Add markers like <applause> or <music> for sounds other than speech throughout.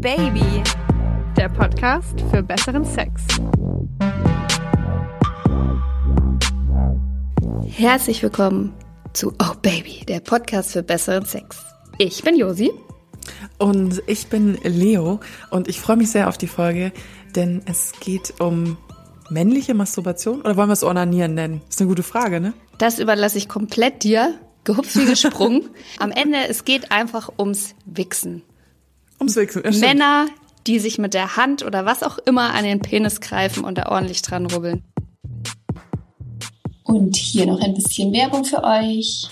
Baby, der Podcast für besseren Sex. Herzlich willkommen zu Oh Baby, der Podcast für besseren Sex. Ich bin Josi. Und ich bin Leo und ich freue mich sehr auf die Folge, denn es geht um männliche Masturbation oder wollen wir es Onanieren nennen? Ist eine gute Frage, ne? Das überlasse ich komplett dir. Gehupft wie gesprungen. <laughs> Am Ende, es geht einfach ums Wichsen. Ums Wichsen, ja, Männer, die sich mit der Hand oder was auch immer an den Penis greifen und da ordentlich dran rubbeln. Und hier noch ein bisschen Werbung für euch.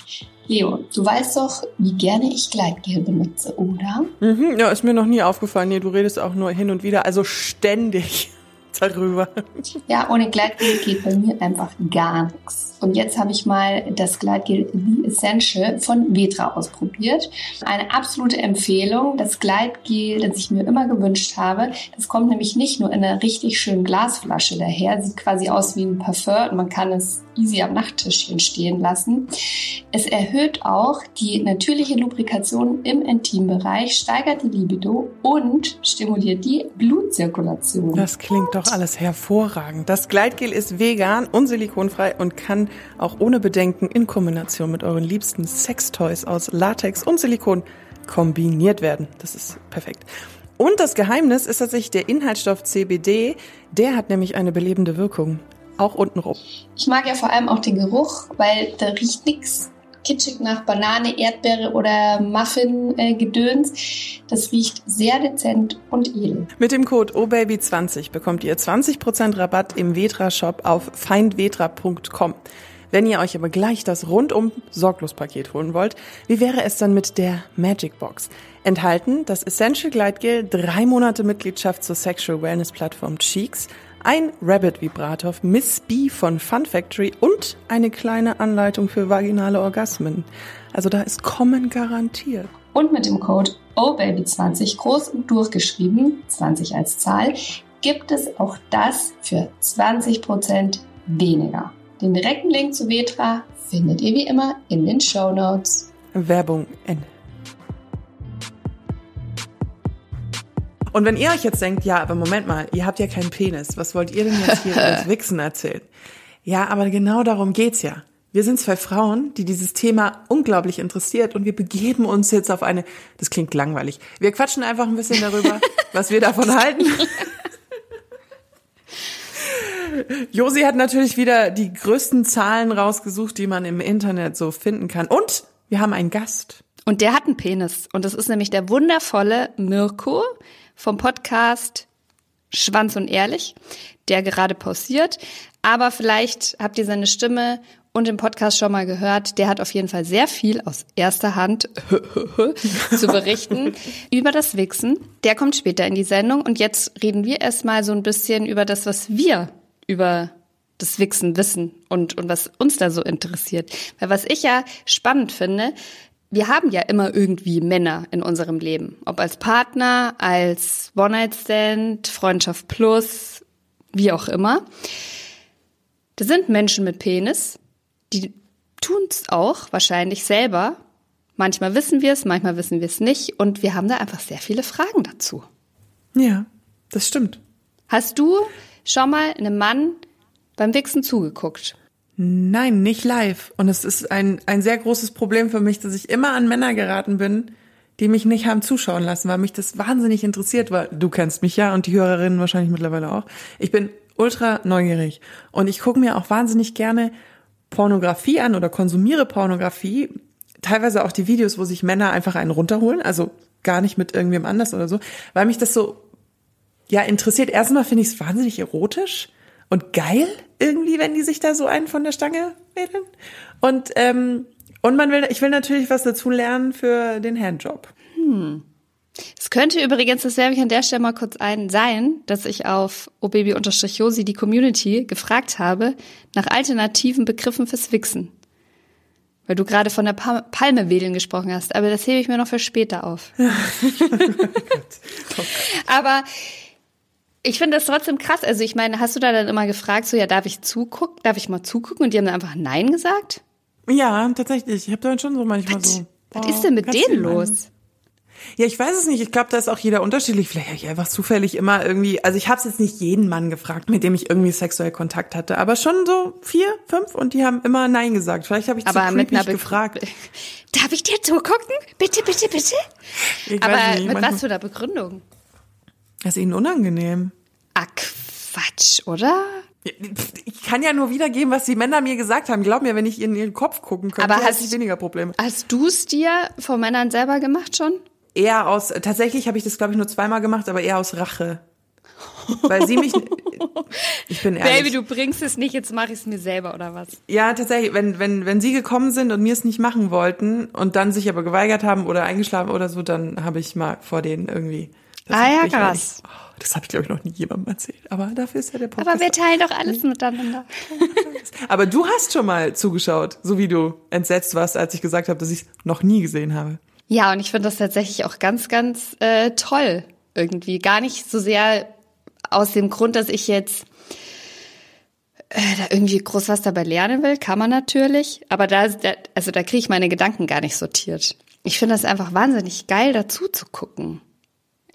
Leo, du weißt doch, wie gerne ich Gleitgel benutze, oder? Mhm, ja, ist mir noch nie aufgefallen. Nee, du redest auch nur hin und wieder, also ständig darüber. Ja, ohne Gleitgel geht bei mir einfach gar nichts. Und jetzt habe ich mal das Gleitgel The Essential von Vetra ausprobiert. Eine absolute Empfehlung. Das Gleitgel, das ich mir immer gewünscht habe, das kommt nämlich nicht nur in einer richtig schönen Glasflasche daher, sieht quasi aus wie ein Parfum und man kann es easy am Nachttischchen stehen lassen. Es erhöht auch die natürliche Lubrikation im Intimbereich, steigert die Libido und stimuliert die Blutzirkulation. Das klingt doch alles hervorragend. Das Gleitgel ist vegan und silikonfrei und kann auch ohne Bedenken in Kombination mit euren liebsten Sextoys aus Latex und Silikon kombiniert werden. Das ist perfekt. Und das Geheimnis ist tatsächlich der Inhaltsstoff CBD. Der hat nämlich eine belebende Wirkung. Auch untenrum. Ich mag ja vor allem auch den Geruch, weil da riecht nichts kitschig nach Banane, Erdbeere oder Muffin-Gedöns. das riecht sehr dezent und edel. Mit dem Code OBABY20 bekommt ihr 20% Rabatt im Vetra-Shop auf feindvetra.com. Wenn ihr euch aber gleich das rundum sorglos Paket holen wollt, wie wäre es dann mit der Magic Box? Enthalten das Essential Gleitgel, drei Monate Mitgliedschaft zur Sexual Wellness Plattform Cheeks, ein Rabbit Vibrator Miss B von Fun Factory und eine kleine Anleitung für vaginale Orgasmen. Also da ist Kommen garantiert. Und mit dem Code OBABY20 groß und durchgeschrieben, 20 als Zahl, gibt es auch das für 20% weniger. Den direkten Link zu Vetra findet ihr wie immer in den Show Notes. Werbung Ende. Und wenn ihr euch jetzt denkt, ja, aber Moment mal, ihr habt ja keinen Penis, was wollt ihr denn jetzt hier <laughs> über Wichsen erzählen? Ja, aber genau darum geht's ja. Wir sind zwei Frauen, die dieses Thema unglaublich interessiert und wir begeben uns jetzt auf eine, das klingt langweilig. Wir quatschen einfach ein bisschen darüber, <laughs> was wir davon halten. Josi hat natürlich wieder die größten Zahlen rausgesucht, die man im Internet so finden kann. Und wir haben einen Gast. Und der hat einen Penis. Und das ist nämlich der wundervolle Mirko vom Podcast Schwanz und Ehrlich, der gerade pausiert. Aber vielleicht habt ihr seine Stimme und den Podcast schon mal gehört. Der hat auf jeden Fall sehr viel aus erster Hand <laughs> zu berichten <laughs> über das Wichsen. Der kommt später in die Sendung und jetzt reden wir erstmal so ein bisschen über das, was wir über das Wichsen wissen und, und was uns da so interessiert. Weil was ich ja spannend finde, wir haben ja immer irgendwie Männer in unserem Leben. Ob als Partner, als One-Night-Stand, Freundschaft plus, wie auch immer. Das sind Menschen mit Penis, die tun's auch wahrscheinlich selber. Manchmal wissen wir es, manchmal wissen wir es nicht. Und wir haben da einfach sehr viele Fragen dazu. Ja, das stimmt. Hast du schon mal einem Mann beim Wichsen zugeguckt? Nein, nicht live. Und es ist ein, ein sehr großes Problem für mich, dass ich immer an Männer geraten bin, die mich nicht haben zuschauen lassen, weil mich das wahnsinnig interessiert, weil du kennst mich ja und die Hörerinnen wahrscheinlich mittlerweile auch. Ich bin ultra neugierig und ich gucke mir auch wahnsinnig gerne Pornografie an oder konsumiere Pornografie, teilweise auch die Videos, wo sich Männer einfach einen runterholen, also gar nicht mit irgendwem anders oder so, weil mich das so ja interessiert. Erstmal finde ich es wahnsinnig erotisch und geil irgendwie, wenn die sich da so einen von der Stange wedeln. Und ähm, und man will, ich will natürlich was dazu lernen für den Handjob. Hm. Es könnte übrigens, das werfe ich an der Stelle mal kurz ein, sein, dass ich auf obaby-josi die Community gefragt habe nach alternativen Begriffen fürs Wichsen. Weil du gerade von der pa Palme wedeln gesprochen hast, aber das hebe ich mir noch für später auf. <laughs> aber ich finde das trotzdem krass. Also ich meine, hast du da dann immer gefragt, so ja, darf ich zugucken, darf ich mal zugucken? Und die haben dann einfach Nein gesagt? Ja, tatsächlich. Ich habe dann schon so manchmal was, so. Was oh, ist denn mit denen los? Ja, ich weiß es nicht. Ich glaube, da ist auch jeder unterschiedlich. Vielleicht habe ich einfach zufällig immer irgendwie, also ich habe es jetzt nicht jeden Mann gefragt, mit dem ich irgendwie sexuell Kontakt hatte, aber schon so vier, fünf und die haben immer Nein gesagt. Vielleicht habe ich aber zu mit einer gefragt. <laughs> Darf ich dir zugucken? Bitte, bitte, bitte. Ich aber mit was für einer Begründung? Das ist ihnen unangenehm. Ah, Quatsch, oder? Ich kann ja nur wiedergeben, was die Männer mir gesagt haben. Glaub mir, wenn ich in ihren Kopf gucken könnte, Aber hätte hast- ich weniger Probleme. Hast du es dir vor Männern selber gemacht schon? Eher aus, tatsächlich habe ich das, glaube ich, nur zweimal gemacht, aber eher aus Rache. Weil sie mich, <laughs> ich bin ehrlich. Baby, du bringst es nicht, jetzt mache ich es mir selber, oder was? Ja, tatsächlich, wenn, wenn, wenn sie gekommen sind und mir es nicht machen wollten und dann sich aber geweigert haben oder eingeschlafen oder so, dann habe ich mal vor denen irgendwie. Das Ah ja, krass. ehrlich- Oh, das habe ich, glaube ich, noch nie jemandem erzählt. Aber dafür ist ja der Podcast. Aber wir teilen doch alles miteinander. <laughs> aber du hast schon mal zugeschaut, so wie du entsetzt warst, als ich gesagt habe, dass ich es noch nie gesehen habe. Ja, und ich finde das tatsächlich auch ganz, ganz äh, toll irgendwie. Gar nicht so sehr aus dem Grund, dass ich jetzt äh, da irgendwie groß was dabei lernen will, kann man natürlich. Aber da, da also da kriege ich meine Gedanken gar nicht sortiert. Ich finde das einfach wahnsinnig geil, dazu zu gucken.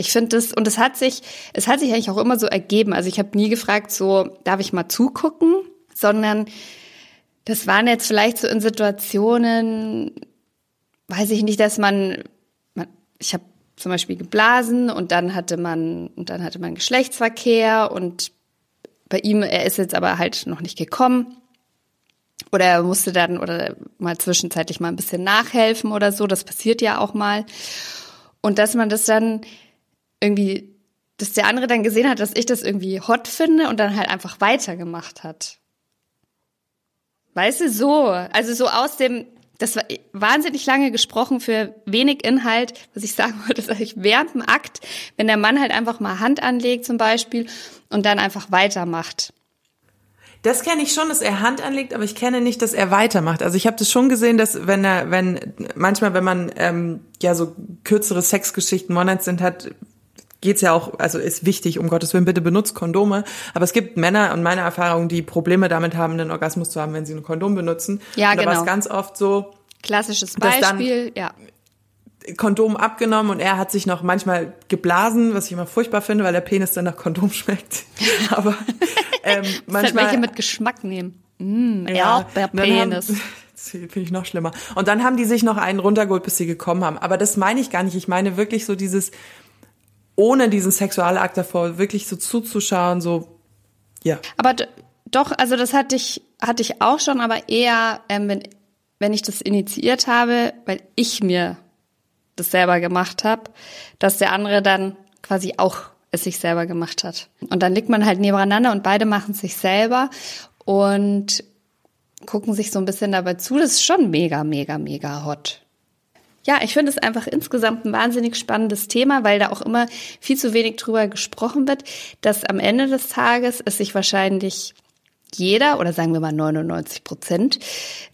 Ich finde das, und es hat sich, es hat sich eigentlich auch immer so ergeben. Also ich habe nie gefragt, so, darf ich mal zugucken? Sondern das waren jetzt vielleicht so in Situationen, weiß ich nicht, dass man, man ich habe zum Beispiel geblasen und dann hatte man, und dann hatte man Geschlechtsverkehr und bei ihm, er ist jetzt aber halt noch nicht gekommen. Oder er musste dann oder mal zwischenzeitlich mal ein bisschen nachhelfen oder so. Das passiert ja auch mal. Und dass man das dann irgendwie, dass der andere dann gesehen hat, dass ich das irgendwie hot finde und dann halt einfach weitergemacht hat. Weißt du, so. Also so aus dem, das war wahnsinnig lange gesprochen für wenig Inhalt. Was ich sagen wollte, <laughs> ist eigentlich während dem Akt, wenn der Mann halt einfach mal Hand anlegt zum Beispiel und dann einfach weitermacht. Das kenne ich schon, dass er Hand anlegt, aber ich kenne nicht, dass er weitermacht. Also ich habe das schon gesehen, dass wenn er, wenn manchmal, wenn man ähm, ja so kürzere Sexgeschichten One-Night sind hat, geht's ja auch, also ist wichtig, um Gottes Willen, bitte benutzt Kondome. Aber es gibt Männer und meine Erfahrung, die Probleme damit haben, einen Orgasmus zu haben, wenn sie ein Kondom benutzen. Ja, und da war genau. es ganz oft so, Klassisches Beispiel, ja. Kondom abgenommen und er hat sich noch manchmal geblasen, was ich immer furchtbar finde, weil der Penis dann nach Kondom <laughs> schmeckt. <laughs> Aber ähm, Manchmal halt welche mit Geschmack nehmen. Mm, Ja, Erdbeerpenis. haben- <laughs> finde ich noch schlimmer. Und dann haben die sich noch einen runtergeholt, bis sie gekommen haben. Aber das meine ich gar nicht. Ich meine wirklich so dieses, ohne diesen Sexualakt davor, wirklich so zuzuschauen, so, ja. Aber doch, also das hatte ich, hatte ich auch schon, aber eher, ähm, wenn, wenn ich das initiiert habe, weil ich mir das selber gemacht habe, dass der andere dann quasi auch es sich selber gemacht hat. Und dann liegt man halt nebeneinander und beide machen sich selber und gucken sich so ein bisschen dabei zu. Das ist schon mega, mega, mega hot. Ja, ich finde es einfach insgesamt ein wahnsinnig spannendes Thema, weil da auch immer viel zu wenig drüber gesprochen wird, dass am Ende des Tages es sich wahrscheinlich jeder oder sagen wir mal 99 Prozent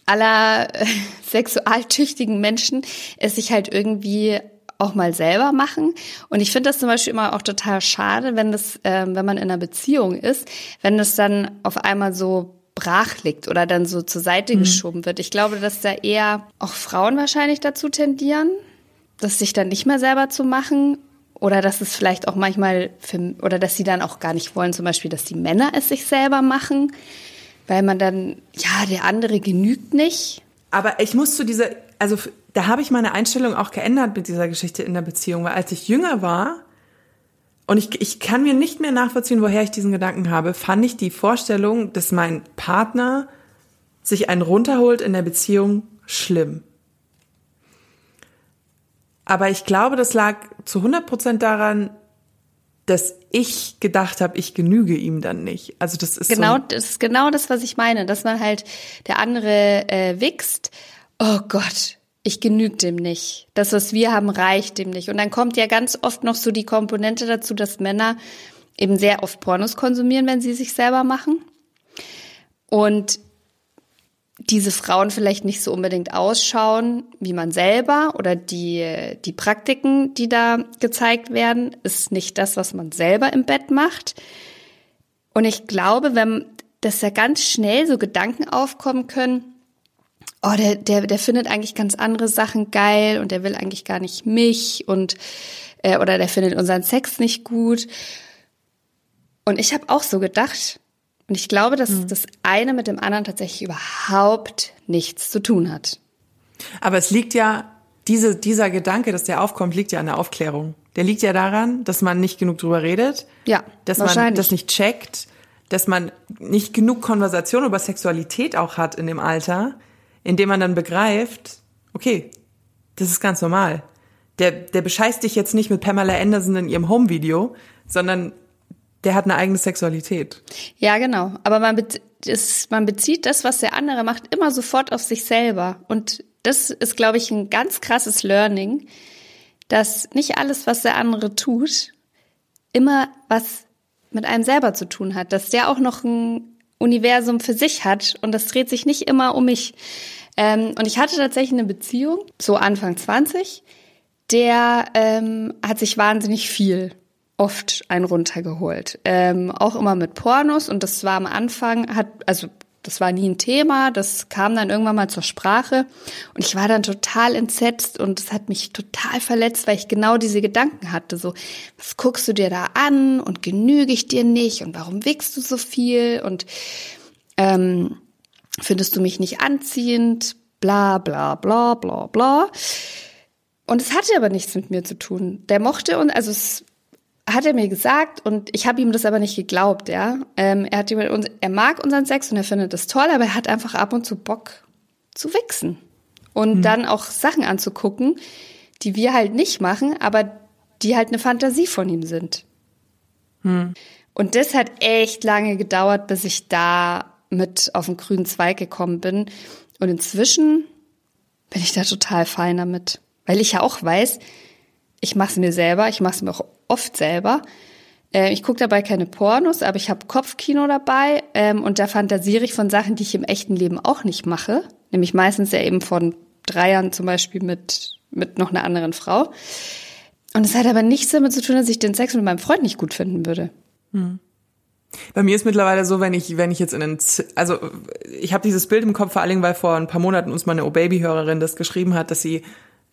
aller äh, <laughs> sexualtüchtigen Menschen es sich halt irgendwie auch mal selber machen. Und ich finde das zum Beispiel immer auch total schade, wenn das, ähm, wenn man in einer Beziehung ist, wenn das dann auf einmal so brach liegt oder dann so zur Seite geschoben wird. Ich glaube, dass da eher auch Frauen wahrscheinlich dazu tendieren, das sich dann nicht mehr selber zu machen oder dass es vielleicht auch manchmal für, oder dass sie dann auch gar nicht wollen, zum Beispiel, dass die Männer es sich selber machen, weil man dann, ja, der andere genügt nicht. Aber ich muss zu dieser, also da habe ich meine Einstellung auch geändert mit dieser Geschichte in der Beziehung, weil als ich jünger war, und ich, ich kann mir nicht mehr nachvollziehen, woher ich diesen Gedanken habe, fand ich die Vorstellung, dass mein Partner sich einen runterholt in der Beziehung schlimm. Aber ich glaube, das lag zu 100 Prozent daran, dass ich gedacht habe, ich genüge ihm dann nicht. Also das ist Genau, so das ist genau das, was ich meine, dass man halt der andere äh, wächst. Oh Gott, ich genüge dem nicht. Das, was wir haben, reicht dem nicht. Und dann kommt ja ganz oft noch so die Komponente dazu, dass Männer eben sehr oft Pornos konsumieren, wenn sie sich selber machen. Und diese Frauen vielleicht nicht so unbedingt ausschauen wie man selber oder die, die Praktiken, die da gezeigt werden, ist nicht das, was man selber im Bett macht. Und ich glaube, wenn, dass da ganz schnell so Gedanken aufkommen können, oh, der, der, der findet eigentlich ganz andere Sachen geil und der will eigentlich gar nicht mich und äh, oder der findet unseren Sex nicht gut. Und ich habe auch so gedacht, und ich glaube, dass mhm. das eine mit dem anderen tatsächlich überhaupt nichts zu tun hat. Aber es liegt ja, diese, dieser Gedanke, dass der aufkommt, liegt ja an der Aufklärung. Der liegt ja daran, dass man nicht genug drüber redet. Ja, dass man das nicht checkt, dass man nicht genug Konversation über Sexualität auch hat in dem Alter, in dem man dann begreift, okay, das ist ganz normal. Der, der bescheißt dich jetzt nicht mit Pamela Anderson in ihrem Home-Video, sondern der hat eine eigene Sexualität. Ja, genau. Aber man, be ist, man bezieht das, was der andere macht, immer sofort auf sich selber. Und das ist, glaube ich, ein ganz krasses Learning, dass nicht alles, was der andere tut, immer was mit einem selber zu tun hat. Dass der auch noch ein Universum für sich hat und das dreht sich nicht immer um mich. Ähm, und ich hatte tatsächlich eine Beziehung, so Anfang 20, der ähm, hat sich wahnsinnig viel oft einen runtergeholt. Ähm, auch immer mit Pornos und das war am Anfang, hat, also das war nie ein Thema, das kam dann irgendwann mal zur Sprache und ich war dann total entsetzt und es hat mich total verletzt, weil ich genau diese Gedanken hatte, so, was guckst du dir da an und genüge ich dir nicht und warum wickst du so viel und ähm, findest du mich nicht anziehend, bla bla bla bla bla. Und es hatte aber nichts mit mir zu tun. Der mochte und also es hat er mir gesagt und ich habe ihm das aber nicht geglaubt, ja. Ähm, er hat er mag unseren Sex und er findet das toll, aber er hat einfach ab und zu Bock zu wichsen und mhm. dann auch Sachen anzugucken, die wir halt nicht machen, aber die halt eine Fantasie von ihm sind. Mhm. Und das hat echt lange gedauert, bis ich da mit auf den grünen Zweig gekommen bin. Und inzwischen bin ich da total fein damit, weil ich ja auch weiß, ich mache es mir selber, ich mache es mir auch oft selber. Äh, ich gucke dabei keine Pornos, aber ich habe Kopfkino dabei ähm, und da fantasiere ich von Sachen, die ich im echten Leben auch nicht mache. Nämlich meistens ja eben von Dreiern zum Beispiel mit, mit noch einer anderen Frau. Und es hat aber nichts damit zu tun, dass ich den Sex mit meinem Freund nicht gut finden würde. Hm. Bei mir ist mittlerweile so, wenn ich, wenn ich jetzt in den, also ich habe dieses Bild im Kopf vor allen Dingen, weil vor ein paar Monaten uns meine O-Baby-Hörerin das geschrieben hat, dass sie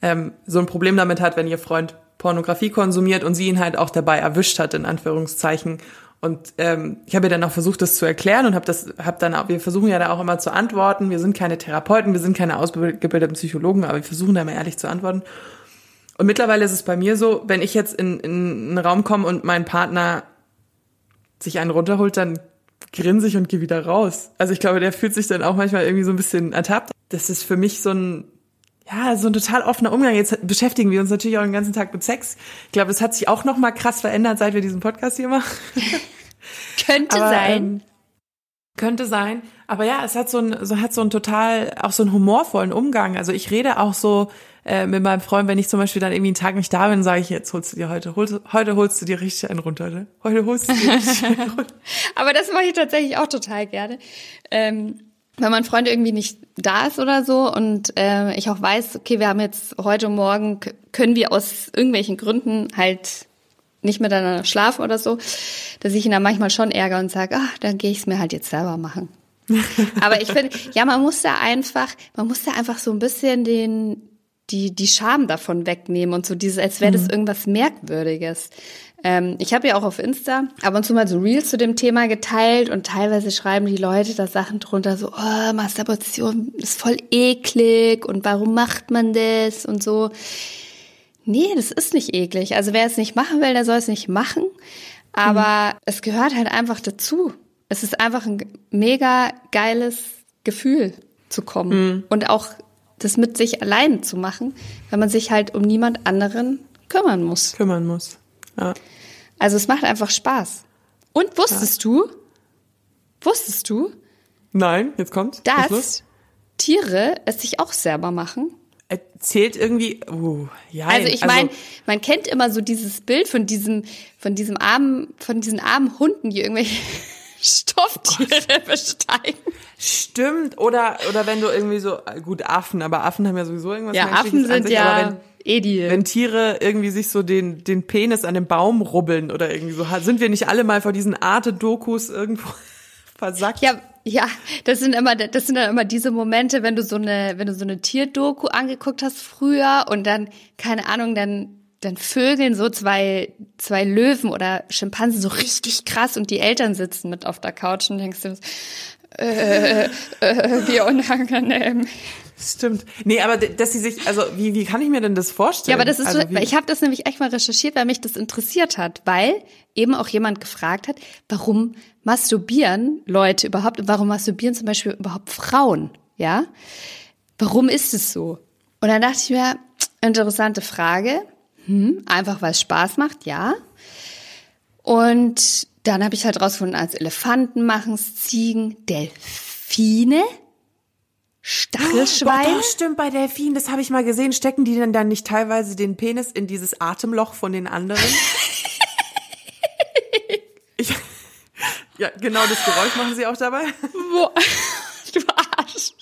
ähm, so ein Problem damit hat, wenn ihr Freund Pornografie konsumiert und sie ihn halt auch dabei erwischt hat, in Anführungszeichen. Und ähm, ich habe ihr dann auch versucht, das zu erklären und habe das, habe dann auch, wir versuchen ja da auch immer zu antworten. Wir sind keine Therapeuten, wir sind keine ausgebildeten Psychologen, aber wir versuchen da immer ehrlich zu antworten. Und mittlerweile ist es bei mir so, wenn ich jetzt in, in einen Raum komme und mein Partner sich einen runterholt, dann grinse ich und gehe wieder raus. Also ich glaube, der fühlt sich dann auch manchmal irgendwie so ein bisschen ertappt. Das ist für mich so ein ja, so ein total offener Umgang. Jetzt beschäftigen wir uns natürlich auch den ganzen Tag mit Sex. Ich glaube, das hat sich auch noch mal krass verändert, seit wir diesen Podcast hier machen. <laughs> könnte aber, sein. Ähm, könnte sein. Aber ja, es hat so ein, so hat so ein total, auch so einen humorvollen Umgang. Also ich rede auch so äh, mit meinem Freund, wenn ich zum Beispiel dann irgendwie einen Tag nicht da bin, sage ich, jetzt holst du dir heute, holst, heute holst du dir richtig einen runter, ne? Heute holst du dir richtig einen <laughs> runter. aber das mache ich tatsächlich auch total gerne. Ähm, wenn mein Freund irgendwie nicht da ist oder so und äh, ich auch weiß, okay, wir haben jetzt heute Morgen, können wir aus irgendwelchen Gründen halt nicht miteinander schlafen oder so, dass ich ihn dann manchmal schon ärgere und sage, ah, dann gehe ich es mir halt jetzt selber machen. <laughs> Aber ich finde, ja, man muss da einfach, man muss da einfach so ein bisschen den, die, die Scham davon wegnehmen und so dieses, als wäre das mhm. irgendwas Merkwürdiges. Ähm, ich habe ja auch auf Insta ab und zu mal so Reels zu dem Thema geteilt und teilweise schreiben die Leute da Sachen drunter so, oh, Masturbation ist voll eklig und warum macht man das und so. Nee, das ist nicht eklig. Also wer es nicht machen will, der soll es nicht machen. Aber mhm. es gehört halt einfach dazu. Es ist einfach ein mega geiles Gefühl zu kommen mhm. und auch das mit sich allein zu machen, wenn man sich halt um niemand anderen kümmern muss. Kümmern muss. Ja. Also es macht einfach Spaß. Und wusstest ja. du, wusstest du? Nein, jetzt kommt. Dass Tiere es sich auch selber machen. Erzählt irgendwie, uh, ja. Also ich meine, also, man kennt immer so dieses Bild von diesem, von diesem armen, von diesen armen Hunden, die irgendwelche Stofftiere oh besteigen. Stimmt. Oder, oder wenn du irgendwie so, gut, Affen, aber Affen haben ja sowieso irgendwas Ja, Affen sind sich, ja Edil. Wenn Tiere irgendwie sich so den, den Penis an dem Baum rubbeln oder irgendwie so, sind wir nicht alle mal vor diesen Arte-Dokus irgendwo <laughs> versackt? Ja, Ja, das sind immer, das sind dann immer diese Momente, wenn du so eine, wenn du so eine Tierdoku angeguckt hast früher und dann, keine Ahnung, dann, dann vögeln so zwei, zwei Löwen oder Schimpansen so richtig krass und die Eltern sitzen mit auf der Couch und denkst du, äh, äh, wie unangenehm. Stimmt. Nee, aber dass sie sich, also wie, wie kann ich mir denn das vorstellen? Ja, aber das ist also, so, ich habe das nämlich echt mal recherchiert, weil mich das interessiert hat, weil eben auch jemand gefragt hat, warum masturbieren Leute überhaupt und warum masturbieren zum Beispiel überhaupt Frauen, ja? Warum ist es so? Und dann dachte ich mir, interessante Frage, hm, einfach weil es Spaß macht, ja. Und dann habe ich halt rausgefunden, als Elefanten machen es, Ziegen, Delfine, Stachelschweine. Oh, doch, stimmt, bei Delfinen, das habe ich mal gesehen. Stecken die denn dann nicht teilweise den Penis in dieses Atemloch von den anderen? <laughs> ich, ja, genau das Geräusch machen sie auch dabei. Wo, <laughs> du Arsch.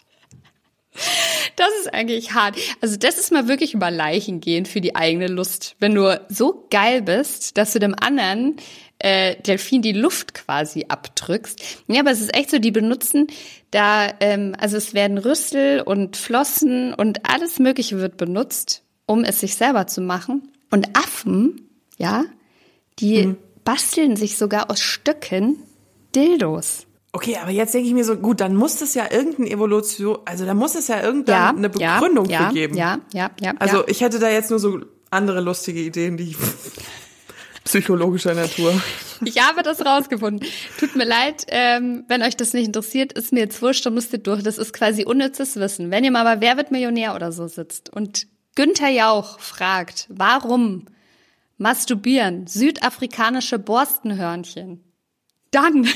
Das ist eigentlich hart. Also das ist mal wirklich über Leichen gehen für die eigene Lust. Wenn du so geil bist, dass du dem anderen äh, Delfin die Luft quasi abdrückst. Ja, aber es ist echt so, die benutzen da, ähm, also es werden Rüssel und Flossen und alles Mögliche wird benutzt, um es sich selber zu machen. Und Affen, ja, die mhm. basteln sich sogar aus Stöcken Dildos. Okay, aber jetzt denke ich mir so, gut, dann muss es ja irgendeine Evolution, also da muss es ja irgendeine ja, Begründung ja, für geben. Ja, ja, ja. Also ja. ich hätte da jetzt nur so andere lustige Ideen, die <laughs> psychologischer Natur. Ich habe das rausgefunden. Tut mir leid, ähm, wenn euch das nicht interessiert, ist mir jetzt wurscht, dann müsst ihr durch. Das ist quasi unnützes Wissen. Wenn ihr mal bei Wer wird Millionär oder so sitzt und Günther Jauch fragt, warum masturbieren südafrikanische Borstenhörnchen, dann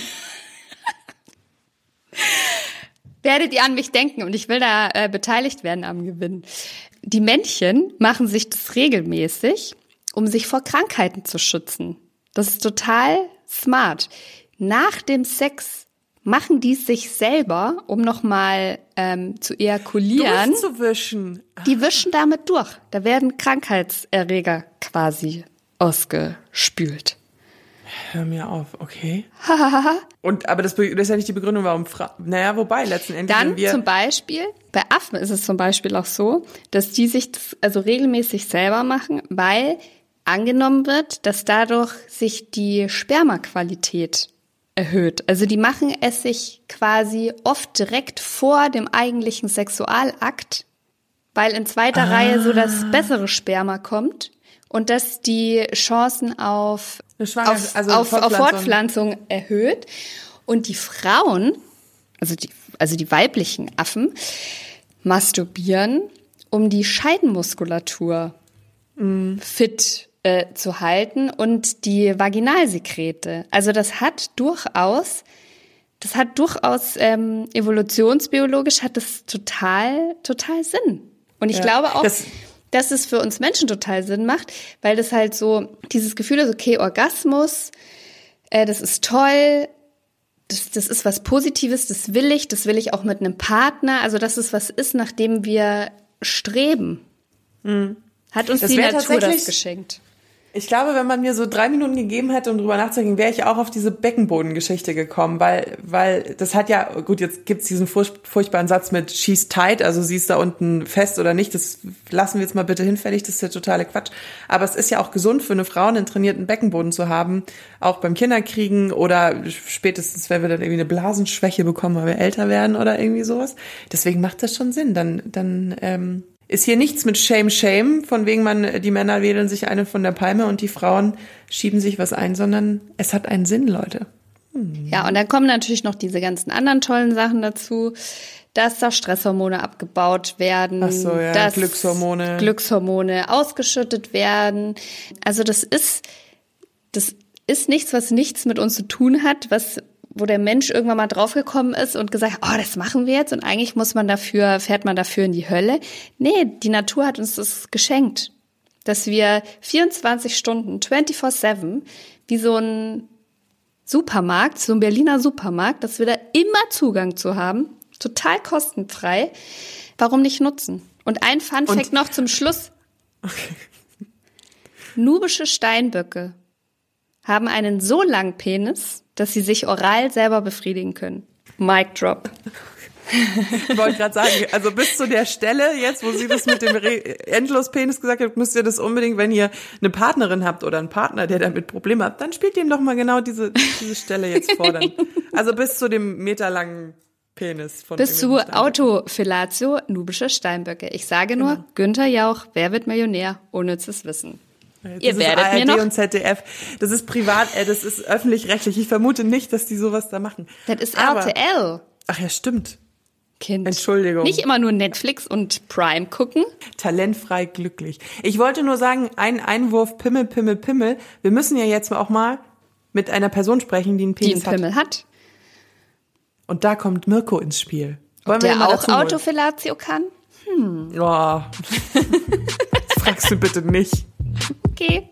werdet ihr an mich denken und ich will da äh, beteiligt werden am Gewinn. Die Männchen machen sich das regelmäßig um sich vor Krankheiten zu schützen. Das ist total smart. Nach dem Sex machen die es sich selber, um nochmal ähm, zu ejakulieren. Durchzuwischen. Die wischen damit durch. Da werden Krankheitserreger quasi ausgespült. Hör mir auf, okay. <laughs> Und aber das, das, ist ja nicht die Begründung, warum Fra Naja, wobei letzten Endes. Dann wir zum Beispiel, bei Affen ist es zum Beispiel auch so, dass die sich das also regelmäßig selber machen, weil angenommen wird, dass dadurch sich die Spermaqualität erhöht. Also die machen es sich quasi oft direkt vor dem eigentlichen Sexualakt, weil in zweiter ah. Reihe so das bessere Sperma kommt und dass die Chancen auf, auf, also auf, Fortpflanzung. auf Fortpflanzung erhöht. Und die Frauen, also die, also die weiblichen Affen, masturbieren, um die Scheidenmuskulatur mm. fit äh, zu halten und die Vaginalsekrete. Also das hat durchaus, das hat durchaus ähm, evolutionsbiologisch hat das total, total Sinn. Und ich ja, glaube auch, das dass es für uns Menschen total Sinn macht, weil das halt so dieses Gefühl ist, okay, Orgasmus, äh, das ist toll, das, das ist was Positives, das will ich, das will ich auch mit einem Partner. Also dass es was ist, nach dem wir streben. Mhm. Hat uns das die Natur das geschenkt. Ich glaube, wenn man mir so drei Minuten gegeben hätte, um drüber nachzudenken, wäre ich auch auf diese Beckenbodengeschichte gekommen, weil, weil das hat ja, gut, jetzt gibt's diesen furchtbaren Satz mit she's tight, also sie ist da unten fest oder nicht, das lassen wir jetzt mal bitte hinfällig, das ist der totale Quatsch. Aber es ist ja auch gesund für eine Frau, einen trainierten Beckenboden zu haben, auch beim Kinderkriegen oder spätestens, wenn wir dann irgendwie eine Blasenschwäche bekommen, weil wir älter werden oder irgendwie sowas. Deswegen macht das schon Sinn. Dann, dann ähm, ist hier nichts mit Shame, Shame, von wegen man, die Männer wählen sich eine von der Palme und die Frauen schieben sich was ein, sondern es hat einen Sinn, Leute. Hm. Ja, und dann kommen natürlich noch diese ganzen anderen tollen Sachen dazu, dass da Stresshormone abgebaut werden, Ach so, ja, dass Glückshormone. Glückshormone ausgeschüttet werden. Also das ist, das ist nichts, was nichts mit uns zu tun hat, was wo der Mensch irgendwann mal draufgekommen ist und gesagt, oh, das machen wir jetzt und eigentlich muss man dafür, fährt man dafür in die Hölle. Nee, die Natur hat uns das geschenkt, dass wir 24 Stunden, 24-7, wie so ein Supermarkt, so ein Berliner Supermarkt, dass wir da immer Zugang zu haben, total kostenfrei. Warum nicht nutzen? Und ein Funfact noch zum Schluss. Okay. Nubische Steinböcke haben einen so langen Penis, dass sie sich oral selber befriedigen können. Mic drop. Ich wollte gerade sagen, also bis zu der Stelle jetzt, wo sie das mit dem Endlospenis gesagt hat, müsst ihr das unbedingt, wenn ihr eine Partnerin habt oder einen Partner, der damit Probleme hat, dann spielt ihm doch mal genau diese, diese Stelle jetzt vor. Dann. Also bis zu dem meterlangen Penis von Bis zu. Autofellatio nubische Steinböcke. Ich sage nur, Genau. Günther Jauch, wer wird Millionär? Unnützes Wissen. Das Ihr ist werdet ARD mir noch- und ZDF. Das ist privat, äh, das ist öffentlich-rechtlich. Ich vermute nicht, dass die sowas da machen. Das ist Aber- RTL. Ach ja, stimmt. Kind. Entschuldigung. Nicht immer nur Netflix und Prime gucken. Talentfrei glücklich. Ich wollte nur sagen, ein Einwurf Pimmel, Pimmel, Pimmel. Wir müssen ja jetzt auch mal mit einer Person sprechen, die einen Die einen Penis hat. Pimmel hat. Und da kommt Mirko ins Spiel. Wollen Der ihn mal auch? Autofellatio kann? Oh. <laughs> Das fragst du bitte nicht. Okay.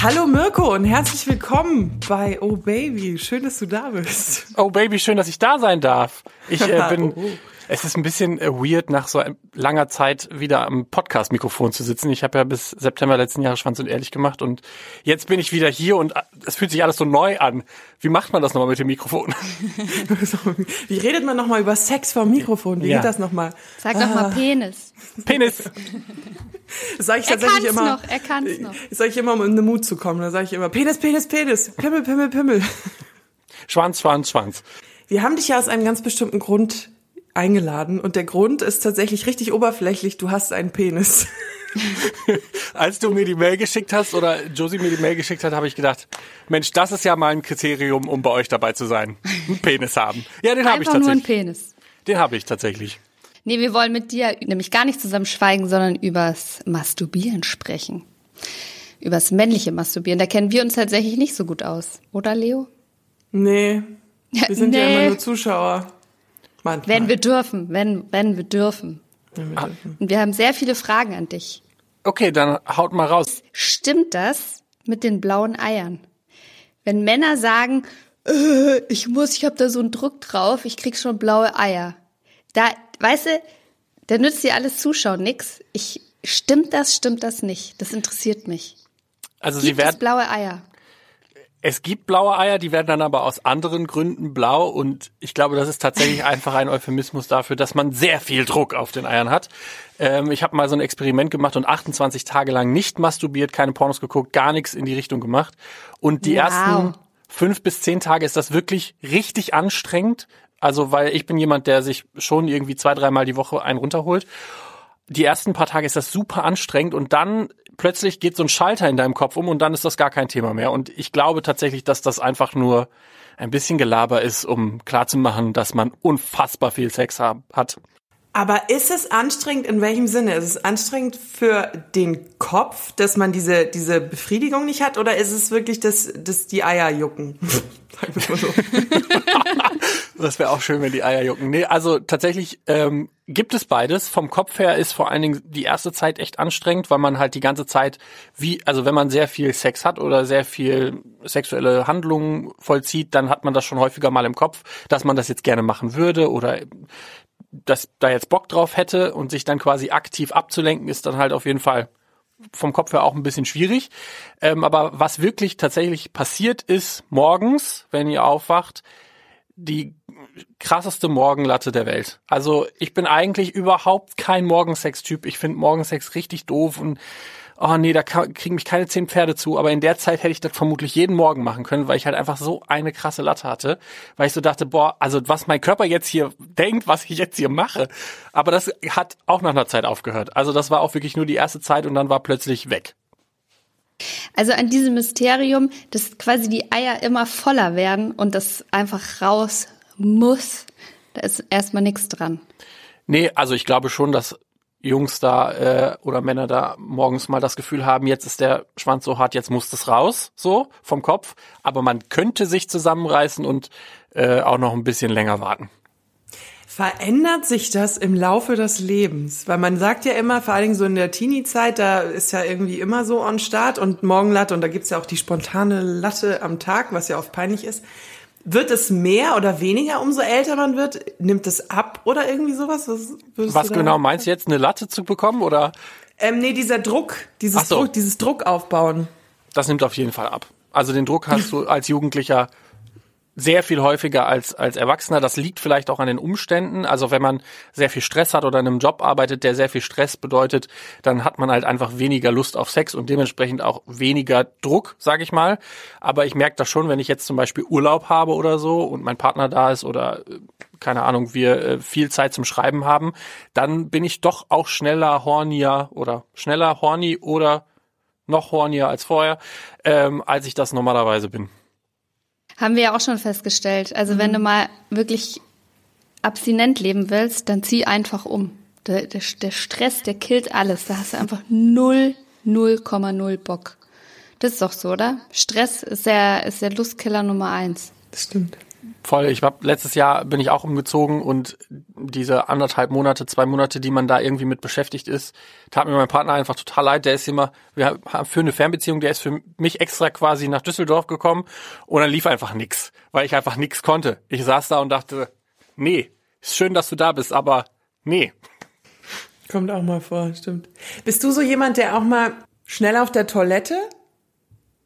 Hallo Mirko und herzlich willkommen bei Oh Baby. Schön, dass du da bist. Oh Baby, schön, dass ich da sein darf. Ich äh, <laughs> bin. Oh. Es ist ein bisschen äh, weird, nach so langer Zeit wieder am Podcast-Mikrofon zu sitzen. Ich habe ja bis September letzten Jahres Schwanz und ehrlich gemacht und jetzt bin ich wieder hier und äh, es fühlt sich alles so neu an. Wie macht man das nochmal mit dem Mikrofon? <laughs> Wie redet man nochmal über Sex vor dem Mikrofon? Wie Ja. geht das nochmal? Sag doch mal Penis. Penis. <laughs> Das sage ich Er tatsächlich kann's immer. noch, er kann's noch. <laughs> Das sage ich immer, um in den Mut zu kommen. Da sage ich immer Penis, Penis, Penis. Pimmel, Pimmel, Pimmel. Schwanz, Schwanz, Schwanz. Wir haben dich ja aus einem ganz bestimmten Grund eingeladen und der Grund ist tatsächlich richtig oberflächlich. Du hast einen Penis. <laughs> Als du mir die Mail geschickt hast oder Josie mir die Mail geschickt hat, habe ich gedacht, Mensch, das ist ja mal ein Kriterium, um bei euch dabei zu sein. Einen Penis haben. Ja, den habe ich Einfach nur ein tatsächlich. Penis. Den habe ich tatsächlich. Nee, wir wollen mit dir nämlich gar nicht zusammen schweigen, sondern übers Masturbieren sprechen. Übers männliche Masturbieren. Da kennen wir uns tatsächlich nicht so gut aus. Oder, Leo? Nee. Wir sind ja Nee. immer nur Zuschauer. Manchmal. Wenn wir dürfen, wenn, wenn wir dürfen. Wenn wir dürfen. Und wir haben sehr viele Fragen an dich. Okay, dann haut mal raus. Stimmt das mit den blauen Eiern? Wenn Männer sagen, äh, ich muss, ich habe da so einen Druck drauf, ich krieg schon blaue Eier. Da, weißt du, da nützt dir alles Zuschauen nix. Ich, stimmt das, stimmt das nicht? Das interessiert mich. Also sie Gibt es werden, blaue Eier? Es gibt blaue Eier, die werden dann aber aus anderen Gründen blau und ich glaube, das ist tatsächlich <laughs> einfach ein Euphemismus dafür, dass man sehr viel Druck auf den Eiern hat. Ähm, ich habe mal so ein Experiment gemacht und 28 Tage lang nicht masturbiert, keine Pornos geguckt, gar nichts in die Richtung gemacht und die Wow. ersten fünf bis zehn Tage ist das wirklich richtig anstrengend. Also weil ich bin jemand, der sich schon irgendwie zwei, dreimal die Woche einen runterholt. die ersten paar Tage ist das super anstrengend und dann plötzlich geht so ein Schalter in deinem Kopf um und dann ist das gar kein Thema mehr. Und ich glaube tatsächlich, dass das einfach nur ein bisschen Gelaber ist, um klarzumachen, dass man unfassbar viel Sex hat. Aber ist es anstrengend in welchem Sinne? Ist es anstrengend für den Kopf, dass man diese, diese Befriedigung nicht hat? Oder ist es wirklich, dass, dass die Eier jucken? <laughs> Sagen wir mal so. <laughs> Das wäre auch schön, wenn die Eier jucken. Nee, also tatsächlich ähm, gibt es beides. Vom Kopf her ist vor allen Dingen die erste Zeit echt anstrengend, weil man halt die ganze Zeit wie, also wenn man sehr viel Sex hat oder sehr viel sexuelle Handlungen vollzieht, dann hat man das schon häufiger mal im Kopf, dass man das jetzt gerne machen würde oder dass da jetzt Bock drauf hätte und sich dann quasi aktiv abzulenken, ist dann halt auf jeden Fall vom Kopf her auch ein bisschen schwierig. Ähm, aber was wirklich tatsächlich passiert ist, morgens, wenn ihr aufwacht, die krasseste Morgenlatte der Welt. Also ich bin eigentlich überhaupt kein Morgensex-Typ. Ich finde Morgensex richtig doof und oh nee, da kriegen mich keine zehn Pferde zu. Aber in der Zeit hätte ich das vermutlich jeden Morgen machen können, weil ich halt einfach so eine krasse Latte hatte. Weil ich so dachte, boah, also was mein Körper jetzt hier denkt, was ich jetzt hier mache. Aber das hat auch nach einer Zeit aufgehört. Also das war auch wirklich nur die erste Zeit und dann war plötzlich weg. Also an diesem Mysterium, dass quasi die Eier immer voller werden und das einfach raus muss, da ist erstmal nichts dran. Nee, also ich glaube schon, dass Jungs da äh, oder Männer da morgens mal das Gefühl haben, jetzt ist der Schwanz so hart, jetzt muss das raus, so vom Kopf. Aber man könnte sich zusammenreißen und äh, auch noch ein bisschen länger warten. Verändert sich das im Laufe des Lebens? Weil man sagt ja immer, vor allen Dingen so in der Teenie-Zeit, da ist ja irgendwie immer so on Start und Morgenlatte und da gibt's ja auch die spontane Latte am Tag, was ja oft peinlich ist. Wird es mehr oder weniger, umso älter man wird? Nimmt es ab oder irgendwie sowas? Was, Was genau meinst du jetzt, eine Latte zu bekommen oder? Ähm, nee, dieser Druck, dieses so. Druck, dieses Druck aufbauen. Das nimmt auf jeden Fall ab. Also den Druck hast du als Jugendlicher sehr viel häufiger als, als Erwachsener. Das liegt vielleicht auch an den Umständen. Also wenn man sehr viel Stress hat oder in einem Job arbeitet, der sehr viel Stress bedeutet, dann hat man halt einfach weniger Lust auf Sex und dementsprechend auch weniger Druck, sage ich mal. Aber ich merke das schon, wenn ich jetzt zum Beispiel Urlaub habe oder so und mein Partner da ist oder äh, keine Ahnung, wir äh, viel Zeit zum Schreiben haben, dann bin ich doch auch schneller hornier oder schneller horny oder noch hornier als vorher, ähm, als ich das normalerweise bin. Haben wir ja auch schon festgestellt. Also mhm. wenn du mal wirklich abstinent leben willst, dann zieh einfach um. Der, der, der Stress, der killt alles. Da hast du einfach null, 0,0 Bock. Das ist doch so, oder? Stress ist der, ist der Lustkiller Nummer eins. Das stimmt. Voll. Ich hab letztes Jahr bin ich auch umgezogen und diese anderthalb Monate, zwei Monate, die man da irgendwie mit beschäftigt ist, tat mir mein Partner einfach total leid. Der ist immer, wir haben für eine Fernbeziehung, der ist für mich extra quasi nach Düsseldorf gekommen und dann lief einfach nix, weil ich einfach nix konnte. Ich saß da und dachte, nee, ist schön, dass du da bist, aber nee. Kommt auch mal vor, stimmt. Bist du so jemand, der auch mal schnell auf der Toilette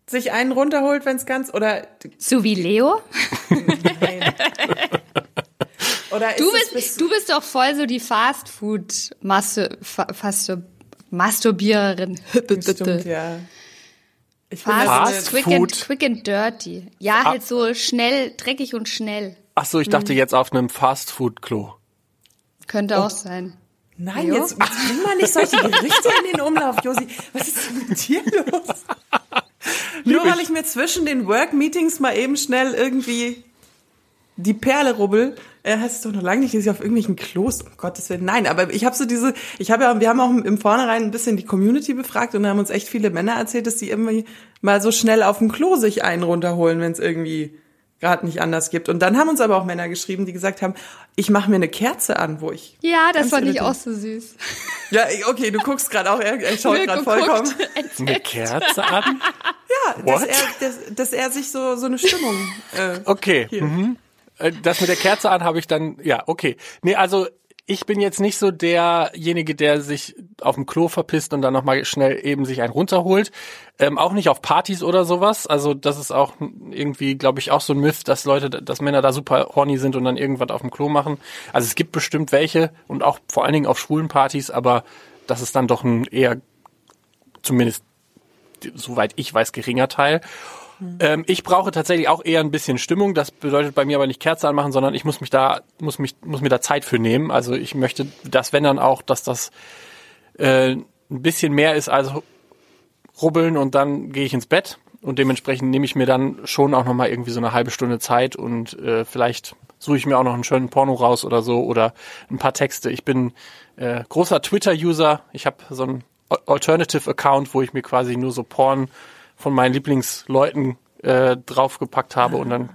sich einen runterholt, wenn es ganz oder so wie Leo? Nein. <laughs> oder du bist, bist du bist doch voll so die Fast Food Master, Masturbiererin. <laughs> Stimmt, ja. Ich Fast, Fast quick. And, quick and dirty. Ja, ah. halt so schnell, dreckig und schnell. Ach so, ich dachte hm. jetzt auf einem Fast Food Klo. Könnte oh. auch sein. Nein, jo? jetzt, jetzt bring mal nicht solche Gerichte in den Umlauf, Josi. Was ist denn mit dir <laughs> los? Nur weil ich. mir zwischen den Work-Meetings mal eben schnell irgendwie die Perle rubbel, äh, heißt es doch noch lange nicht, dass ich auf irgendwelchen Klos, um Gottes Willen, nein, aber ich habe so diese, ich habe ja, wir haben auch im Vornherein ein bisschen die Community befragt und da haben uns echt viele Männer erzählt, dass die irgendwie mal so schnell auf dem Klo sich einen runterholen, wenn es irgendwie gerade nicht anders gibt. Und dann haben uns aber auch Männer geschrieben, die gesagt haben, ich mache mir eine Kerze an, wo ich. Ja, das fand ich auch so süß. <laughs> Ja, okay, du guckst gerade auch, er, er schaut gerade vollkommen. <laughs> Eine Kerze an? Ja, dass er, dass, dass, er sich so, so eine Stimmung. Äh, okay. Mhm. Äh, das mit der Kerze an habe ich dann, ja, okay. Nee, also ich bin jetzt nicht so derjenige, der sich auf dem Klo verpisst und dann nochmal schnell eben sich einen runterholt. Ähm, auch nicht auf Partys oder sowas. Also das ist auch irgendwie, glaube ich, auch so ein Myth, dass Leute, dass Männer da super horny sind und dann irgendwas auf dem Klo machen. Also es gibt bestimmt welche und auch vor allen Dingen auf schwulen Partys, aber das ist dann doch ein eher, zumindest soweit ich weiß, geringer Teil. Ähm, ich brauche tatsächlich auch eher ein bisschen Stimmung. Das bedeutet bei mir aber nicht Kerze anmachen, sondern ich muss mich da, muss mich, muss mir da Zeit für nehmen. Also ich möchte, dass wenn dann auch, dass das äh, ein bisschen mehr ist als rubbeln und dann gehe ich ins Bett. Und dementsprechend nehme ich mir dann schon auch nochmal irgendwie so eine halbe Stunde Zeit und äh, vielleicht suche ich mir auch noch einen schönen Porno raus oder so oder ein paar Texte. Ich bin äh, großer Twitter-User. Ich habe so einen Alternative-Account, wo ich mir quasi nur so Porn von meinen Lieblingsleuten äh, draufgepackt habe und dann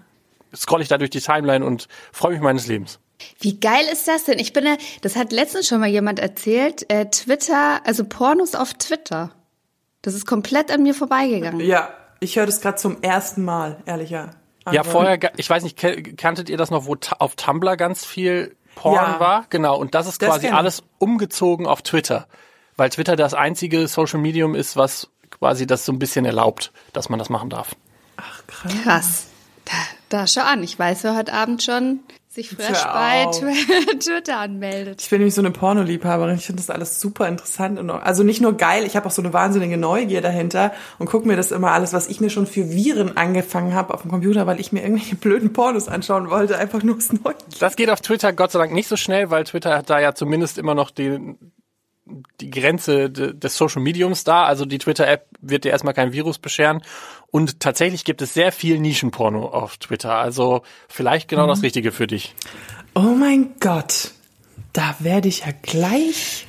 scroll ich da durch die Timeline und freue mich meines Lebens. Wie geil ist das denn? Ich bin ja, das hat letztens schon mal jemand erzählt, äh, Twitter, also Pornos auf Twitter. Das ist komplett an mir vorbeigegangen. Ja, ich höre das gerade zum ersten Mal, ehrlicher. Ja, vorher, ich weiß nicht, kanntet ihr das noch, wo auf Tumblr ganz viel Porn ja. war? Genau, und das ist quasi das alles umgezogen auf Twitter. Weil Twitter das einzige Social Medium ist, was quasi das so ein bisschen erlaubt, dass man das machen darf. Ach, krass. Krass. Da, da schau an, ich weiß, wer heute Abend schon sich frisch bei <laughs> Twitter anmeldet. Ich bin nämlich so eine Pornoliebhaberin. Ich finde das alles super interessant und also nicht nur geil, ich habe auch so eine wahnsinnige Neugier dahinter und gucke mir das immer alles, was ich mir schon für Viren angefangen habe auf dem Computer, weil ich mir irgendwelche <laughs> blöden Pornos anschauen wollte, einfach nur aus Neugier. Das geht auf Twitter Gott sei Dank nicht so schnell, weil Twitter hat da ja zumindest immer noch den die Grenze des Social Mediums da. Also die Twitter-App wird dir erstmal kein Virus bescheren. Und tatsächlich gibt es sehr viel Nischenporno auf Twitter. Also vielleicht genau mhm. das Richtige für dich. Oh mein Gott. Da werde ich ja gleich.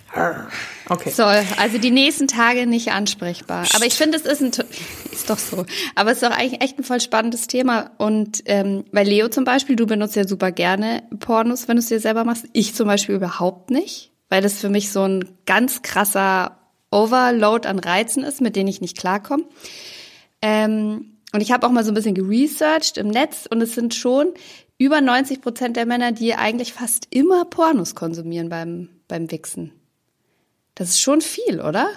Okay. So, also die nächsten Tage nicht ansprechbar. Aber ich finde, es ist ein, ist doch so. Aber es ist doch eigentlich echt ein voll spannendes Thema. Und ähm, weil Leo zum Beispiel, du benutzt ja super gerne Pornos, wenn du es dir selber machst. Ich zum Beispiel überhaupt nicht weil das für mich so ein ganz krasser Overload an Reizen ist, mit denen ich nicht klarkomme. Ähm, und ich habe auch mal so ein bisschen geresearched im Netz und es sind schon über 90 Prozent der Männer, die eigentlich fast immer Pornos konsumieren beim, beim Wichsen. Das ist schon viel, oder?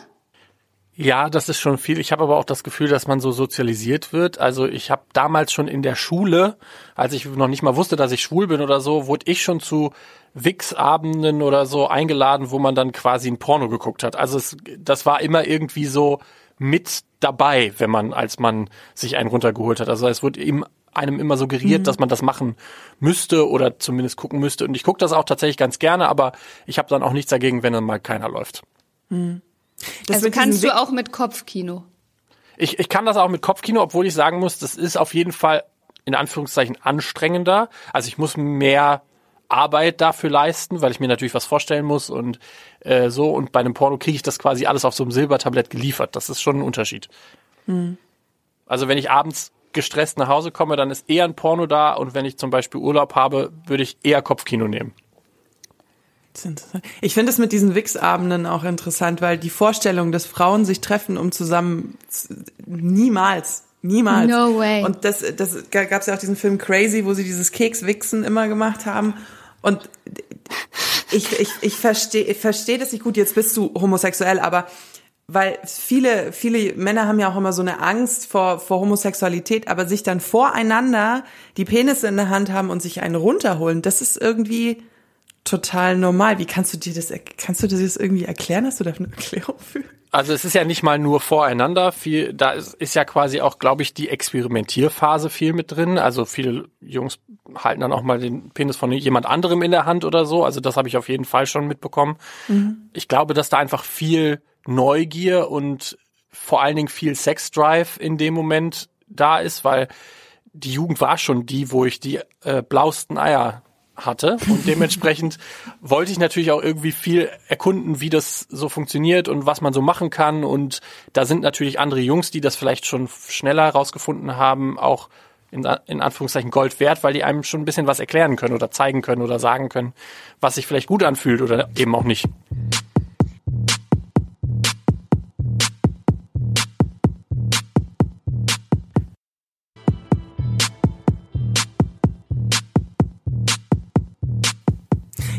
Ja, das ist schon viel. Ich habe aber auch das Gefühl, dass man so sozialisiert wird. Also ich habe damals schon in der Schule, als ich noch nicht mal wusste, dass ich schwul bin oder so, wurde ich schon zu Wix-Abenden oder so eingeladen, wo man dann quasi ein Porno geguckt hat. Also es, das war immer irgendwie so mit dabei, wenn man, als man sich einen runtergeholt hat. Also es wurde ihm einem immer suggeriert, mhm. dass man das machen müsste oder zumindest gucken müsste. Und ich gucke das auch tatsächlich ganz gerne, aber ich habe dann auch nichts dagegen, wenn dann mal keiner läuft. Mhm. Das also kannst du auch mit Kopfkino? Ich, ich kann das auch mit Kopfkino, obwohl ich sagen muss, das ist auf jeden Fall in Anführungszeichen anstrengender. Also ich muss mehr Arbeit dafür leisten, weil ich mir natürlich was vorstellen muss und äh, so. Und bei einem Porno kriege ich das quasi alles auf so einem Silbertablett geliefert. Das ist schon ein Unterschied. Hm. Also wenn ich abends gestresst nach Hause komme, dann ist eher ein Porno da. Und wenn ich zum Beispiel Urlaub habe, würde ich eher Kopfkino nehmen. Ich finde es mit diesen Wix-Abenden auch interessant, weil die Vorstellung, dass Frauen sich treffen, um zusammen niemals, niemals. No way. Und das, das gab es ja auch diesen Film Crazy, wo sie dieses Keks-Wichsen immer gemacht haben. Und ich, ich, ich verstehe ich versteh das nicht gut. Jetzt bist du homosexuell, aber weil viele, viele Männer haben ja auch immer so eine Angst vor, vor Homosexualität, aber sich dann voreinander die Penisse in der Hand haben und sich einen runterholen, das ist irgendwie, total normal. Wie kannst du dir das, kannst du dir das irgendwie erklären? Hast du da eine Erklärung für? Also es ist ja nicht mal nur voreinander, viel, da ist, ist ja quasi auch, glaube ich, die Experimentierphase viel mit drin. Also viele Jungs halten dann auch mal den Penis von jemand anderem in der Hand oder so. Also das habe ich auf jeden Fall schon mitbekommen. Mhm. Ich glaube, dass da einfach viel Neugier und vor allen Dingen viel Sexdrive in dem Moment da ist, weil die Jugend war schon die, wo ich die äh, blausten Eier hatte und dementsprechend <laughs> wollte ich natürlich auch irgendwie viel erkunden, wie das so funktioniert und was man so machen kann und da sind natürlich andere Jungs, die das vielleicht schon schneller rausgefunden haben, auch in, in Anführungszeichen Gold wert, weil die einem schon ein bisschen was erklären können oder zeigen können oder sagen können, was sich vielleicht gut anfühlt oder eben auch nicht.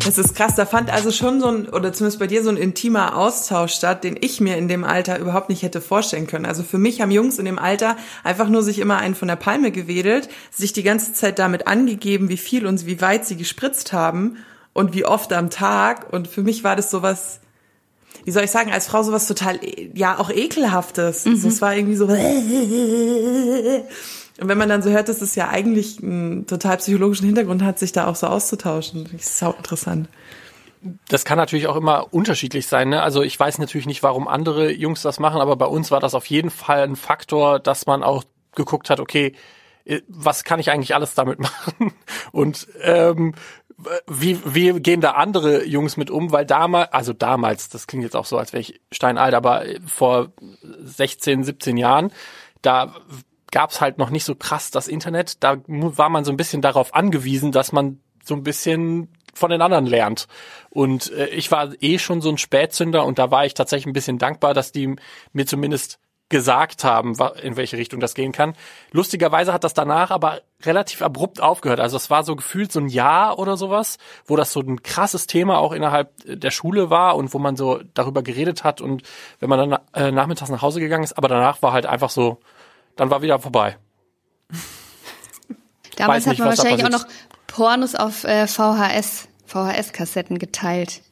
Das ist krass. Da fand also schon so ein, oder zumindest bei dir so ein intimer Austausch statt, den ich mir in dem Alter überhaupt nicht hätte vorstellen können. Also für mich haben Jungs in dem Alter einfach nur sich immer einen von der Palme gewedelt, sich die ganze Zeit damit angegeben, wie viel und wie weit sie gespritzt haben und wie oft am Tag. Und für mich war das sowas, wie soll ich sagen, als Frau sowas total, ja, auch ekelhaftes. Mhm. Also es war irgendwie so, <laughs> Und wenn man dann so hört, dass es ja eigentlich einen total psychologischen Hintergrund hat, sich da auch so auszutauschen, das ist sau interessant. Das kann natürlich auch immer unterschiedlich sein. Ne? Also ich weiß natürlich nicht, warum andere Jungs das machen, aber bei uns war das auf jeden Fall ein Faktor, dass man auch geguckt hat, okay, äh, was kann ich eigentlich alles damit <laughs> machen? Und ähm, wie, wie gehen da andere Jungs mit um? Weil damals, also damals, das klingt jetzt auch so, als wäre ich steinalt, aber vor 16, 17 Jahren, da gab es halt noch nicht so krass das Internet. Da war man so ein bisschen darauf angewiesen, dass man so ein bisschen von den anderen lernt. Und äh, ich war eh schon so ein Spätzünder und da war ich tatsächlich ein bisschen dankbar, dass die mir zumindest gesagt haben, in welche Richtung das gehen kann. Lustigerweise hat das danach aber relativ abrupt aufgehört. Also es war so gefühlt so ein Jahr oder sowas, wo das so ein krasses Thema auch innerhalb der Schule war und wo man so darüber geredet hat und wenn man dann äh, nachmittags nach Hause gegangen ist, aber danach war halt einfach so, dann war wieder vorbei. <laughs> Damals nicht, hat man wahrscheinlich auch noch Pornos auf äh, VHS, VHS-Kassetten geteilt.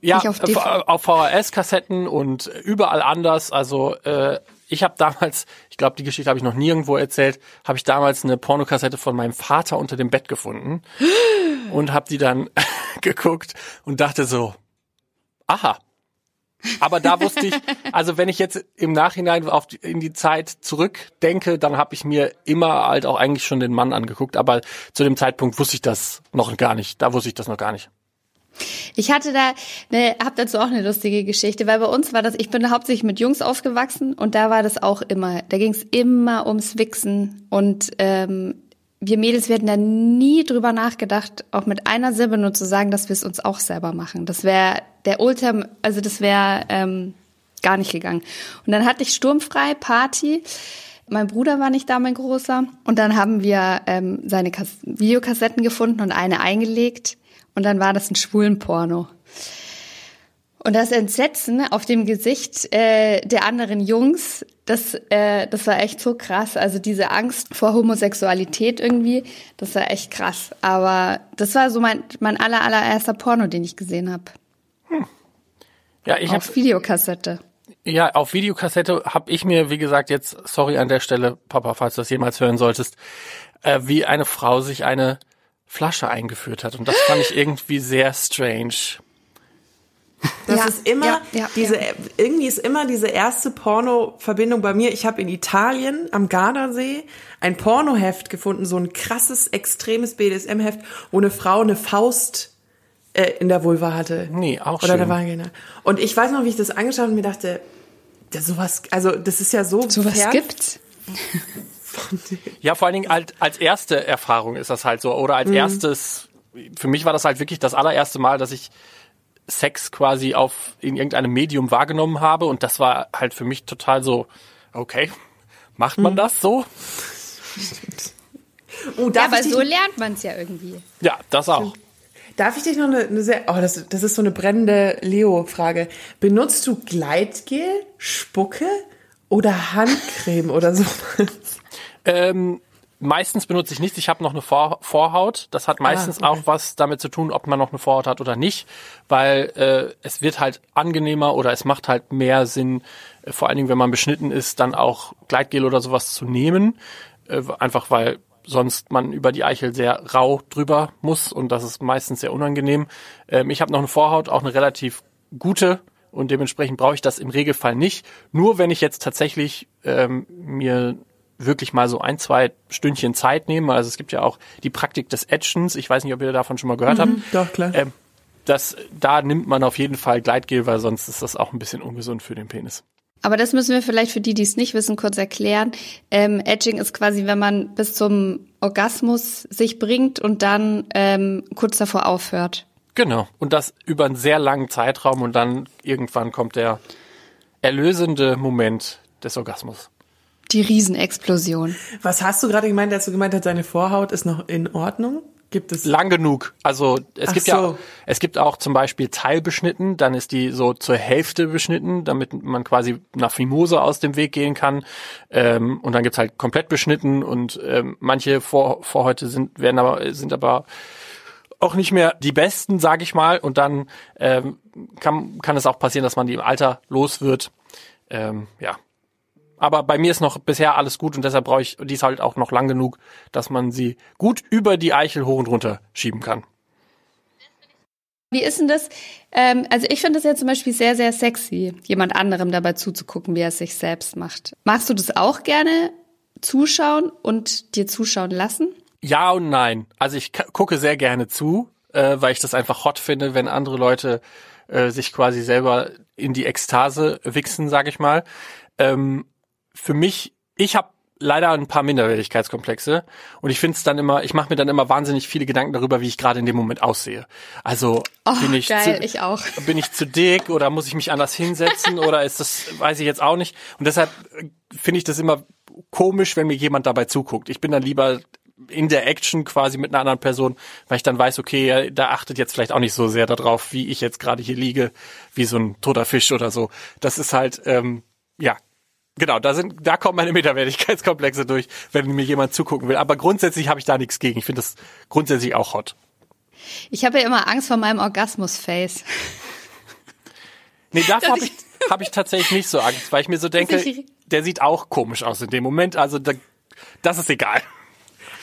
Ja, auf, äh, auf VHS-Kassetten und überall anders. Also äh, ich habe damals, ich glaube, die Geschichte habe ich noch nirgendwo erzählt, habe ich damals eine Pornokassette von meinem Vater unter dem Bett gefunden <gasps> und habe die dann <laughs> geguckt und dachte so, aha, aber da wusste ich, also wenn ich jetzt im Nachhinein auf die, in die Zeit zurückdenke, dann habe ich mir immer halt auch eigentlich schon den Mann angeguckt. Aber zu dem Zeitpunkt wusste ich das noch gar nicht. Da wusste ich das noch gar nicht. Ich hatte da, ne, hab dazu auch eine lustige Geschichte, weil bei uns war das, ich bin hauptsächlich mit Jungs aufgewachsen und da war das auch immer, da ging es immer ums Wichsen und ähm, wir Mädels, wir hätten da nie drüber nachgedacht, auch mit einer Silbe nur zu sagen, dass wir es uns auch selber machen. Das wäre der Ultim, also das wäre ähm, gar nicht gegangen. Und dann hatte ich sturmfrei Party. Mein Bruder war nicht da, mein Großer. Und dann haben wir ähm, seine Kas Videokassetten gefunden und eine eingelegt. Und dann war das ein schwulen Porno. Und das Entsetzen auf dem Gesicht äh, der anderen Jungs, das, äh, das war echt so krass. Also diese Angst vor Homosexualität irgendwie, das war echt krass. Aber das war so mein, mein aller, allererster Porno, den ich gesehen habe. Ja, ich Auf Videokassette. Ja, auf Videokassette habe ich mir, wie gesagt, jetzt, sorry an der Stelle, Papa, falls du das jemals hören solltest, äh, wie eine Frau sich eine Flasche eingeführt hat. Und das fand ich irgendwie sehr strange. Das Ja, ist immer ja, ja, diese, ja. irgendwie ist immer diese erste Porno-Verbindung bei mir. Ich habe in Italien am Gardasee ein Pornoheft gefunden, so ein krasses, extremes BDSM-Heft, wo eine Frau eine Faust äh, in der Vulva hatte. Nee, auch Oder schön. der Vagina. Und ich weiß noch, wie ich das angeschaut habe und mir dachte, das sowas, also das ist ja so Sowas fern gibt's? Ja, vor allen Dingen als, als erste Erfahrung ist das halt so. Oder als erstes, für mich war das halt wirklich das allererste Mal, dass ich Sex quasi auf in irgendeinem Medium wahrgenommen habe. Und das war halt für mich total so, okay, macht man das so? Oh, Ja, aber so lernt man es ja irgendwie. Ja, das auch. Darf ich dich noch eine, eine sehr, oh, das, das ist so eine brennende Leo-Frage. Benutzt du Gleitgel, Spucke oder Handcreme oder so? <laughs> Ähm, meistens benutze ich nichts. Ich habe noch eine Vor Vorhaut. Das hat meistens okay. auch was damit zu tun, ob man noch eine Vorhaut hat oder nicht, weil äh, es wird halt angenehmer oder es macht halt mehr Sinn, äh, vor allen Dingen, wenn man beschnitten ist, dann auch Gleitgel oder sowas zu nehmen. Äh, einfach weil sonst man über die Eichel sehr rau drüber muss und das ist meistens sehr unangenehm. Ähm, ich habe noch eine Vorhaut, auch eine relativ gute und dementsprechend brauche ich das im Regelfall nicht. Nur wenn ich jetzt tatsächlich ähm, mir wirklich mal so ein, zwei Stündchen Zeit nehme. Also es gibt ja auch die Praktik des Etchens. Ich weiß nicht, ob ihr davon schon mal gehört habt. Doch, klar. Ähm, das, da nimmt man auf jeden Fall Gleitgel, weil sonst ist das auch ein bisschen ungesund für den Penis. Aber das müssen wir vielleicht für die, die es nicht wissen, kurz erklären. Ähm, Edging ist quasi, wenn man bis zum Orgasmus sich bringt und dann ähm, kurz davor aufhört. Genau. Und das über einen sehr langen Zeitraum und dann irgendwann kommt der erlösende Moment des Orgasmus. Die Riesenexplosion. Was hast du gerade gemeint, als du gemeint hast, deine Vorhaut ist noch in Ordnung? Gibt es Lang genug. Also es Ach gibt so. ja, es gibt auch zum Beispiel teilbeschnitten, dann ist die so zur Hälfte beschnitten, damit man quasi nach Fimose aus dem Weg gehen kann. Ähm, und dann gibt's halt komplett beschnitten und ähm, manche Vor Vorhäute sind, werden aber, sind aber auch nicht mehr die besten, sage ich mal. Und dann ähm, kann, kann es auch passieren, dass man die im Alter los wird. Ähm, ja. Aber bei mir ist noch bisher alles gut und deshalb brauche ich die ist halt auch noch lang genug, dass man sie gut über die Eichel hoch und runter schieben kann. Wie ist denn das? Ähm, also ich finde das ja zum Beispiel sehr, sehr sexy, jemand anderem dabei zuzugucken, wie er es sich selbst macht. Machst du das auch gerne, zuschauen und dir zuschauen lassen? Ja und nein. Also ich gucke sehr gerne zu, äh, weil ich das einfach hot finde, wenn andere Leute äh, sich quasi selber in die Ekstase wichsen, sag ich mal. Ähm, für mich, ich habe leider ein paar Minderwertigkeitskomplexe und ich finde es dann immer, ich mache mir dann immer wahnsinnig viele Gedanken darüber, wie ich gerade in dem Moment aussehe. Also Oh, bin ich geil, zu, ich auch. <laughs> bin ich zu dick oder muss ich mich anders hinsetzen oder ist das, weiß ich jetzt auch nicht. Und deshalb äh, finde ich das immer komisch, wenn mir jemand dabei zuguckt. Ich bin dann lieber in der Action quasi mit einer anderen Person, weil ich dann weiß, okay, da achtet jetzt vielleicht auch nicht so sehr darauf, wie ich jetzt gerade hier liege, wie so ein toter Fisch oder so. Das ist halt, ähm, ja, genau, da sind, da kommen meine Minderwertigkeitskomplexe durch, wenn mir jemand zugucken will. Aber grundsätzlich habe ich da nichts gegen. Ich finde das grundsätzlich auch hot. Ich habe ja immer Angst vor meinem Orgasmus-Face. Nee, davor habe ich, hab ich tatsächlich nicht so Angst, weil ich mir so denke, der sieht auch komisch aus in dem Moment. Also da, das ist egal.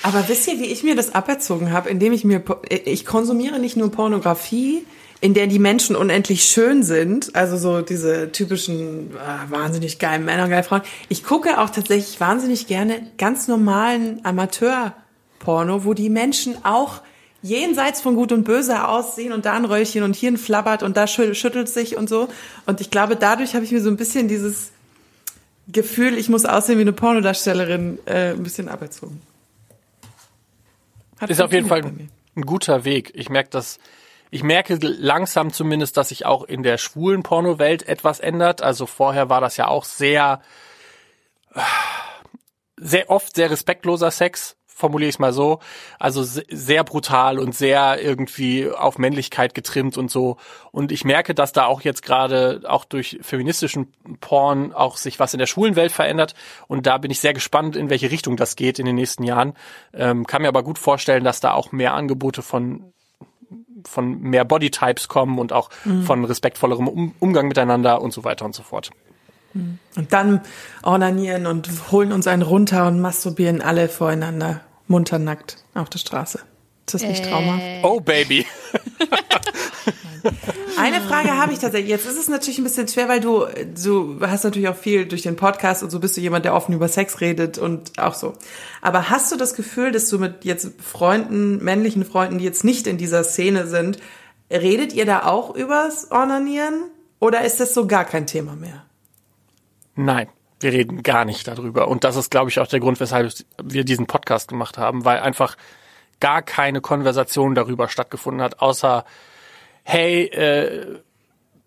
Aber wisst ihr, wie ich mir das aberzogen habe, indem ich mir, Po- ich konsumiere nicht nur Pornografie, in der die Menschen unendlich schön sind, also so diese typischen äh, wahnsinnig geilen Männer, geile Frauen. Ich gucke auch tatsächlich wahnsinnig gerne ganz normalen Amateur-Porno, wo die Menschen auch jenseits von Gut und Böse aussehen und da ein Röllchen und hier ein Flabbert und da schü- schüttelt sich und so. Und ich glaube, dadurch habe ich mir so ein bisschen dieses Gefühl, ich muss aussehen wie eine Pornodarstellerin, äh, ein bisschen aberzogen. Hat Ist auf jeden Fall ein guter Weg. Ich merke das, ich merke langsam zumindest, dass sich auch in der schwulen Pornowelt etwas ändert. Also vorher war das ja auch sehr, sehr oft sehr respektloser Sex formuliere ich es mal so. Also sehr brutal und sehr irgendwie auf Männlichkeit getrimmt und so. Und ich merke, dass da auch jetzt gerade auch durch feministischen Porn auch sich was in der schwulen Welt verändert. Und da bin ich sehr gespannt, in welche Richtung das geht in den nächsten Jahren. Ähm, kann mir aber gut vorstellen, dass da auch mehr Angebote von von mehr Bodytypes kommen und auch mhm. von respektvollerem um Umgang miteinander und so weiter und so fort. Und dann ornanieren und holen uns einen runter und masturbieren alle voreinander munter nackt auf der Straße. Ist das nicht Trauma? Äh. Oh, Baby. <laughs> Eine Frage habe ich tatsächlich. Jetzt ist es natürlich ein bisschen schwer, weil du, du hast natürlich auch viel durch den Podcast und so bist du jemand, der offen über Sex redet und auch so. Aber hast du das Gefühl, dass du mit jetzt Freunden, männlichen Freunden, die jetzt nicht in dieser Szene sind, redet ihr da auch übers Ornanieren? Oder ist das so gar kein Thema mehr? Nein, wir reden gar nicht darüber. Und das ist, glaube ich, auch der Grund, weshalb wir diesen Podcast gemacht haben, weil einfach gar keine Konversation darüber stattgefunden hat, außer, hey, äh,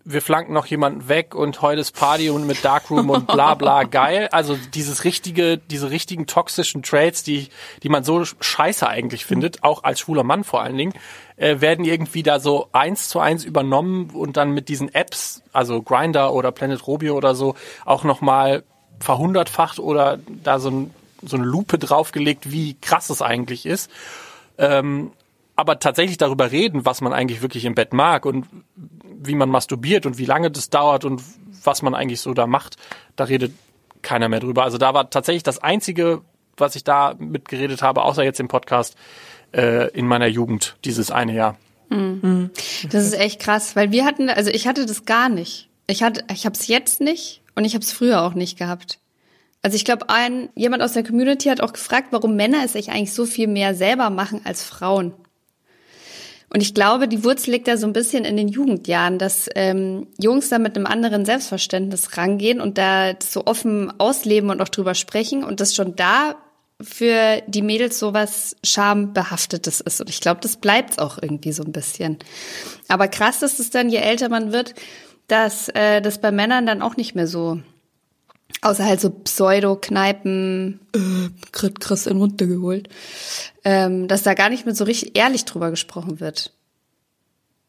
wir flanken noch jemanden weg und heute ist Party und mit Darkroom und bla bla <laughs> geil. Also dieses richtige, diese richtigen toxischen Traits, die, die man so scheiße eigentlich findet, auch als schwuler Mann vor allen Dingen, äh, werden irgendwie da so eins zu eins übernommen und dann mit diesen Apps, also Grinder oder Planet Robio oder so, auch nochmal verhundertfacht oder da so, ein, so eine Lupe draufgelegt, wie krass es eigentlich ist. Ähm, aber tatsächlich darüber reden, was man eigentlich wirklich im Bett mag und wie man masturbiert und wie lange das dauert und was man eigentlich so da macht, da redet keiner mehr drüber. Also da war tatsächlich das Einzige, was ich da mitgeredet habe, außer jetzt im Podcast, äh, in meiner Jugend, dieses eine Jahr. Mhm. Das ist echt krass, weil wir hatten, also ich hatte das gar nicht. Ich hatte, ich habe es jetzt nicht und ich habe es früher auch nicht gehabt. Also ich glaube, ein jemand aus der Community hat auch gefragt, warum Männer es sich eigentlich so viel mehr selber machen als Frauen. Und ich glaube, die Wurzel liegt da so ein bisschen in den Jugendjahren, dass ähm, Jungs da mit einem anderen Selbstverständnis rangehen und da so offen ausleben und auch drüber sprechen und das schon da für die Mädels sowas schambehaftetes ist. Und ich glaube, das bleibt auch irgendwie so ein bisschen. Aber krass ist es dann, je älter man wird, dass äh, das bei Männern dann auch nicht mehr so außer halt so Pseudo-Kneipen, äh, krass in runtergeholt, ähm, dass da gar nicht mehr so richtig ehrlich drüber gesprochen wird.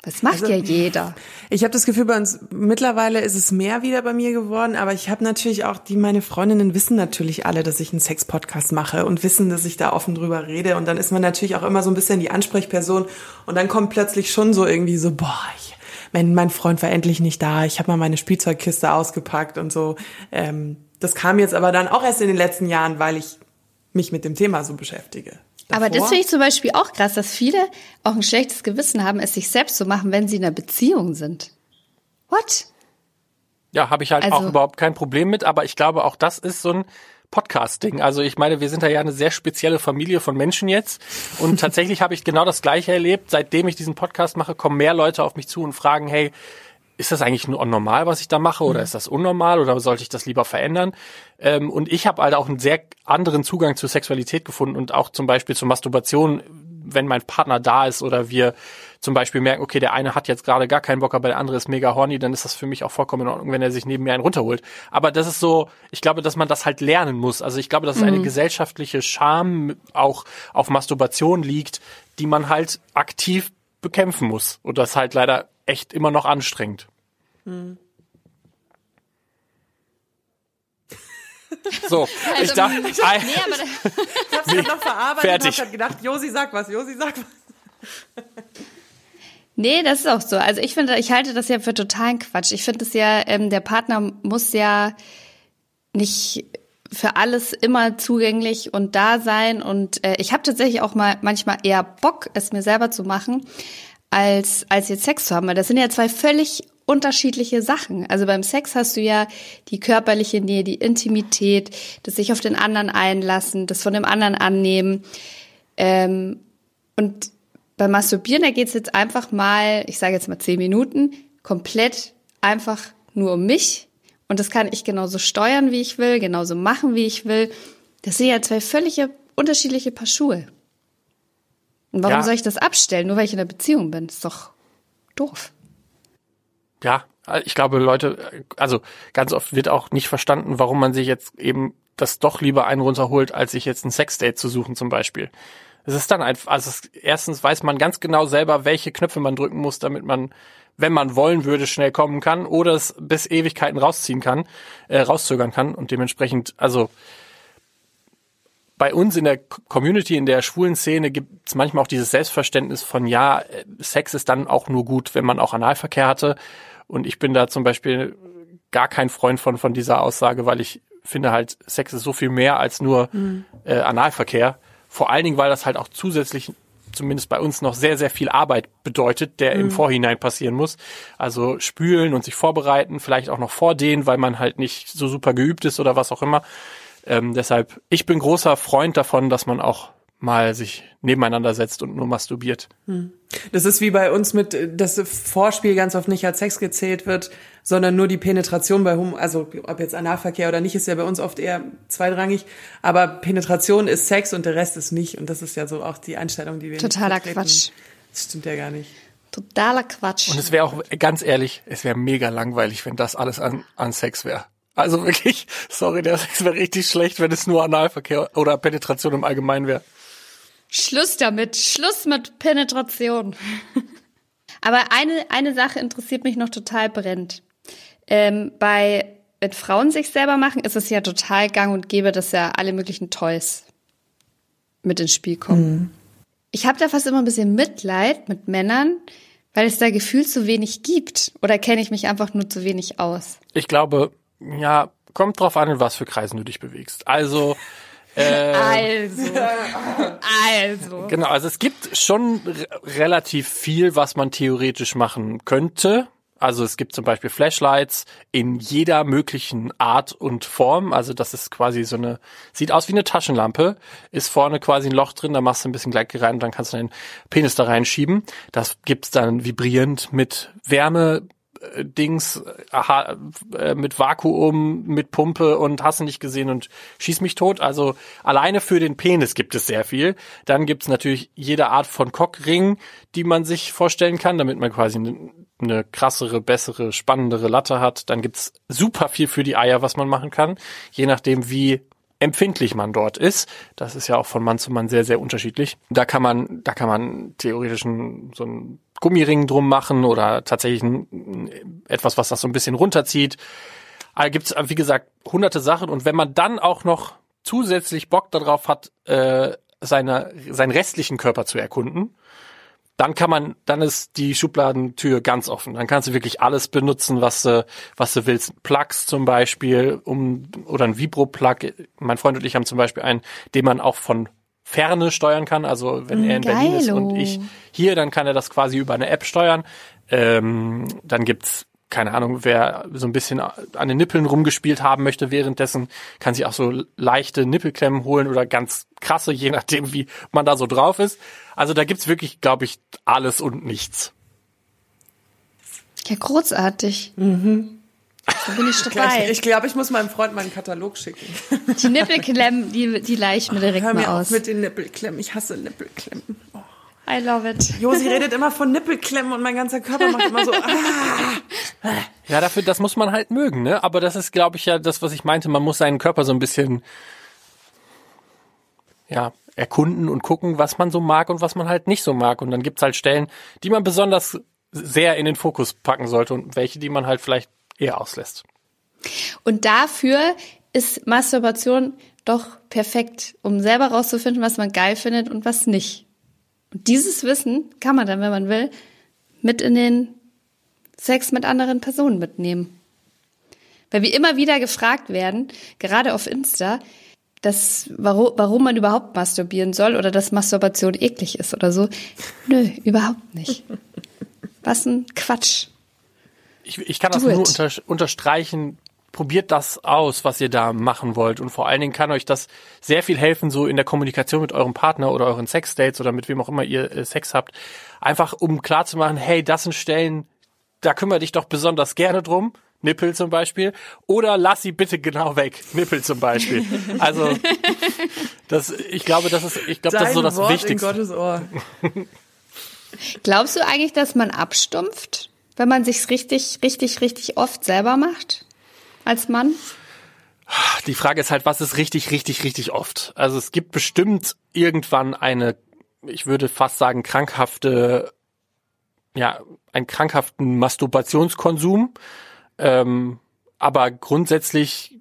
Das macht also, ja jeder. Ich habe das Gefühl, bei uns mittlerweile ist es mehr wieder bei mir geworden, aber ich habe natürlich auch, die meine Freundinnen wissen natürlich alle, dass ich einen Sex-Podcast mache und wissen, dass ich da offen drüber rede. Und dann ist man natürlich auch immer so ein bisschen die Ansprechperson und dann kommt plötzlich schon so irgendwie so, boah, ich mein, mein Freund war endlich nicht da, ich habe mal meine Spielzeugkiste ausgepackt und so. Ähm, das kam jetzt aber dann auch erst in den letzten Jahren, weil ich mich mit dem Thema so beschäftige. Davor? Aber das finde ich zum Beispiel auch krass, dass viele auch ein schlechtes Gewissen haben, es sich selbst zu machen, wenn sie in einer Beziehung sind. What? Ja, habe ich halt also, auch überhaupt kein Problem mit, aber ich glaube, auch das ist so ein Podcasting. Also ich meine, wir sind da ja eine sehr spezielle Familie von Menschen jetzt. Und <laughs> tatsächlich habe ich genau das Gleiche erlebt. Seitdem ich diesen Podcast mache, kommen mehr Leute auf mich zu und fragen, hey, ist das eigentlich nur normal, was ich da mache, oder ist das unnormal, oder sollte ich das lieber verändern? Ähm, und ich habe halt auch einen sehr anderen Zugang zur Sexualität gefunden und auch zum Beispiel zur Masturbation, wenn mein Partner da ist oder wir zum Beispiel merken, okay, der eine hat jetzt gerade gar keinen Bock, aber der andere ist mega horny, dann ist das für mich auch vollkommen in Ordnung, wenn er sich neben mir einen runterholt. Aber das ist so, ich glaube, dass man das halt lernen muss. Also ich glaube, dass es eine mhm. gesellschaftliche Scham auch auf Masturbation liegt, die man halt aktiv bekämpfen muss. Und das halt leider echt immer noch anstrengend. Mhm. <laughs> So, also, ich dachte, nee, <laughs> ich hab's nee, noch verarbeitet fertig. und hab gedacht, Josi, sag was, Josi, sag was. Nee, das ist auch so. Also ich finde, ich halte das ja für totalen Quatsch. Ich finde es ja, ähm, der Partner muss ja nicht für alles immer zugänglich und da sein. Und äh, ich habe tatsächlich auch mal manchmal eher Bock, es mir selber zu machen, als, als jetzt Sex zu haben. Weil das sind ja zwei völlig unterschiedliche Sachen. Also beim Sex hast du ja die körperliche Nähe, die Intimität, das sich auf den anderen einlassen, das von dem anderen annehmen. Ähm, und beim Masturbieren, da geht es jetzt einfach mal, ich sage jetzt mal zehn Minuten, komplett einfach nur um mich. Und das kann ich genauso steuern, wie ich will, genauso machen, wie ich will. Das sind ja zwei völlige unterschiedliche Paar Schuhe. Und warum ja. soll ich das abstellen, nur weil ich in einer Beziehung bin? Das ist doch doof. Ja, ich glaube, Leute, also ganz oft wird auch nicht verstanden, warum man sich jetzt eben das doch lieber einen runterholt, als sich jetzt ein Sexdate zu suchen zum Beispiel. Es ist dann einfach, also es, erstens weiß man ganz genau selber, welche Knöpfe man drücken muss, damit man, wenn man wollen würde, schnell kommen kann oder es bis Ewigkeiten rausziehen kann, äh, rauszögern kann und dementsprechend, also bei uns in der Community, in der schwulen Szene gibt es manchmal auch dieses Selbstverständnis von, ja, Sex ist dann auch nur gut, wenn man auch Analverkehr hatte. Und ich bin da zum Beispiel gar kein Freund von, von dieser Aussage, weil ich finde halt, Sex ist so viel mehr als nur mhm. äh, Analverkehr. Vor allen Dingen, weil das halt auch zusätzlich zumindest bei uns noch sehr, sehr viel Arbeit bedeutet, der mhm. im Vorhinein passieren muss. Also spülen und sich vorbereiten, vielleicht auch noch vordehnen, weil man halt nicht so super geübt ist oder was auch immer. Ähm, deshalb, ich bin großer Freund davon, dass man auch mal sich nebeneinander setzt und nur masturbiert. Hm. Das ist wie bei uns mit, dass Vorspiel ganz oft nicht als Sex gezählt wird, sondern nur die Penetration bei Hum, also ob jetzt Analverkehr oder nicht, ist ja bei uns oft eher zweitrangig, aber Penetration ist Sex und der Rest ist nicht und das ist ja so auch die Einstellung, die wir Totaler Quatsch. Das stimmt ja gar nicht. Totaler Quatsch. Und es wäre auch, ganz ehrlich, es wäre mega langweilig, wenn das alles an, an Sex wäre. Also wirklich, <laughs> sorry, der Sex wäre richtig schlecht, wenn es nur Analverkehr oder Penetration im Allgemeinen wäre. Schluss damit, Schluss mit Penetration. <laughs> Aber eine, eine Sache interessiert mich noch total brennend. Ähm, bei, wenn Frauen sich selber machen, ist es ja total gang und gäbe, dass ja alle möglichen Toys mit ins Spiel kommen. Mhm. Ich habe da fast immer ein bisschen Mitleid mit Männern, weil es da gefühlt zu wenig gibt. Oder kenne ich mich einfach nur zu wenig aus? Ich glaube, ja, kommt drauf an, in was für Kreisen du dich bewegst. Also, <laughs> äh, also, also. Genau, also es gibt schon relativ viel, was man theoretisch machen könnte. Also es gibt zum Beispiel Flashlights in jeder möglichen Art und Form. Also das ist quasi so eine, sieht aus wie eine Taschenlampe, ist vorne quasi ein Loch drin, da machst du ein bisschen Gleitgel rein und dann kannst du deinen Penis da reinschieben. Das gibt's dann vibrierend mit Wärme, Dings aha, äh, mit Vakuum, mit Pumpe und hast du nicht gesehen und schieß mich tot. Also alleine für den Penis gibt es sehr viel. Dann gibt es natürlich jede Art von Cockring, die man sich vorstellen kann, damit man quasi eine krassere, bessere, spannendere Latte hat. Dann gibt's super viel für die Eier, was man machen kann, je nachdem wie empfindlich man dort ist. Das ist ja auch von Mann zu Mann sehr, sehr unterschiedlich. Da kann man, da kann man theoretisch so ein Gummiring drum machen oder tatsächlich ein, etwas, was das so ein bisschen runterzieht. Da gibt's wie gesagt, hunderte Sachen. Und wenn man dann auch noch zusätzlich Bock darauf hat, äh, seine, seinen restlichen Körper zu erkunden, dann kann man, dann ist die Schubladentür ganz offen. Dann kannst du wirklich alles benutzen, was du, was du willst. Plugs zum Beispiel, um, oder ein Vibro-Plug. Mein Freund und ich haben zum Beispiel einen, den man auch von Ferne steuern kann. Also wenn er in Geilo. Berlin ist und ich hier, dann kann er das quasi über eine App steuern. Ähm, dann gibt's keine Ahnung, wer so ein bisschen an den Nippeln rumgespielt haben möchte währenddessen, kann sich auch so leichte Nippelklemmen holen oder ganz krasse, je nachdem, wie man da so drauf ist. Also da gibt's wirklich, glaube ich, alles und nichts. Ja, großartig. Mhm. Da bin ich <laughs> dabei. Ich glaube, ich muss meinem Freund meinen Katalog schicken. Die Nippelklemmen, die, die ich mir direkt Hör mir mal aus. mit den Nippelklemmen. Ich hasse Nippelklemmen. I love it. Josi redet immer von Nippelklemmen und mein ganzer Körper macht immer so. <laughs> Ah. Ja, dafür, das muss man halt mögen, ne? Aber das ist, glaube ich, ja das, was ich meinte. Man muss seinen Körper so ein bisschen, ja, erkunden und gucken, was man so mag und was man halt nicht so mag. Und dann gibt's halt Stellen, die man besonders sehr in den Fokus packen sollte und welche, die man halt vielleicht eher auslässt. Und dafür ist Masturbation doch perfekt, um selber rauszufinden, was man geil findet und was nicht. Und dieses Wissen kann man dann, wenn man will, mit in den Sex mit anderen Personen mitnehmen. Weil wir immer wieder gefragt werden, gerade auf Insta, dass, warum, warum man überhaupt masturbieren soll oder dass Masturbation eklig ist oder so. Nö, überhaupt nicht. Was ein Quatsch ich, ich kann Do das it. nur unter, unterstreichen. Probiert das aus, was ihr da machen wollt. Und vor allen Dingen kann euch das sehr viel helfen, so in der Kommunikation mit eurem Partner oder euren Sexdates oder mit wem auch immer ihr äh, Sex habt. Einfach um klarzumachen, hey, das sind Stellen, da kümmere dich doch besonders gerne drum. Nippel zum Beispiel. Oder lass sie bitte genau weg. Nippel zum Beispiel. <laughs> Also, das, ich glaube, das ist, ich glaube, das ist so das Wort Wichtigste. In Gottes Ohr. <laughs> Glaubst du eigentlich, dass man abstumpft? wenn man sich's richtig, richtig, richtig oft selber macht? Als Mann? Die Frage ist halt, was ist richtig, richtig, richtig oft? Also es gibt bestimmt irgendwann eine, ich würde fast sagen, krankhafte, ja, einen krankhaften Masturbationskonsum. Ähm, aber grundsätzlich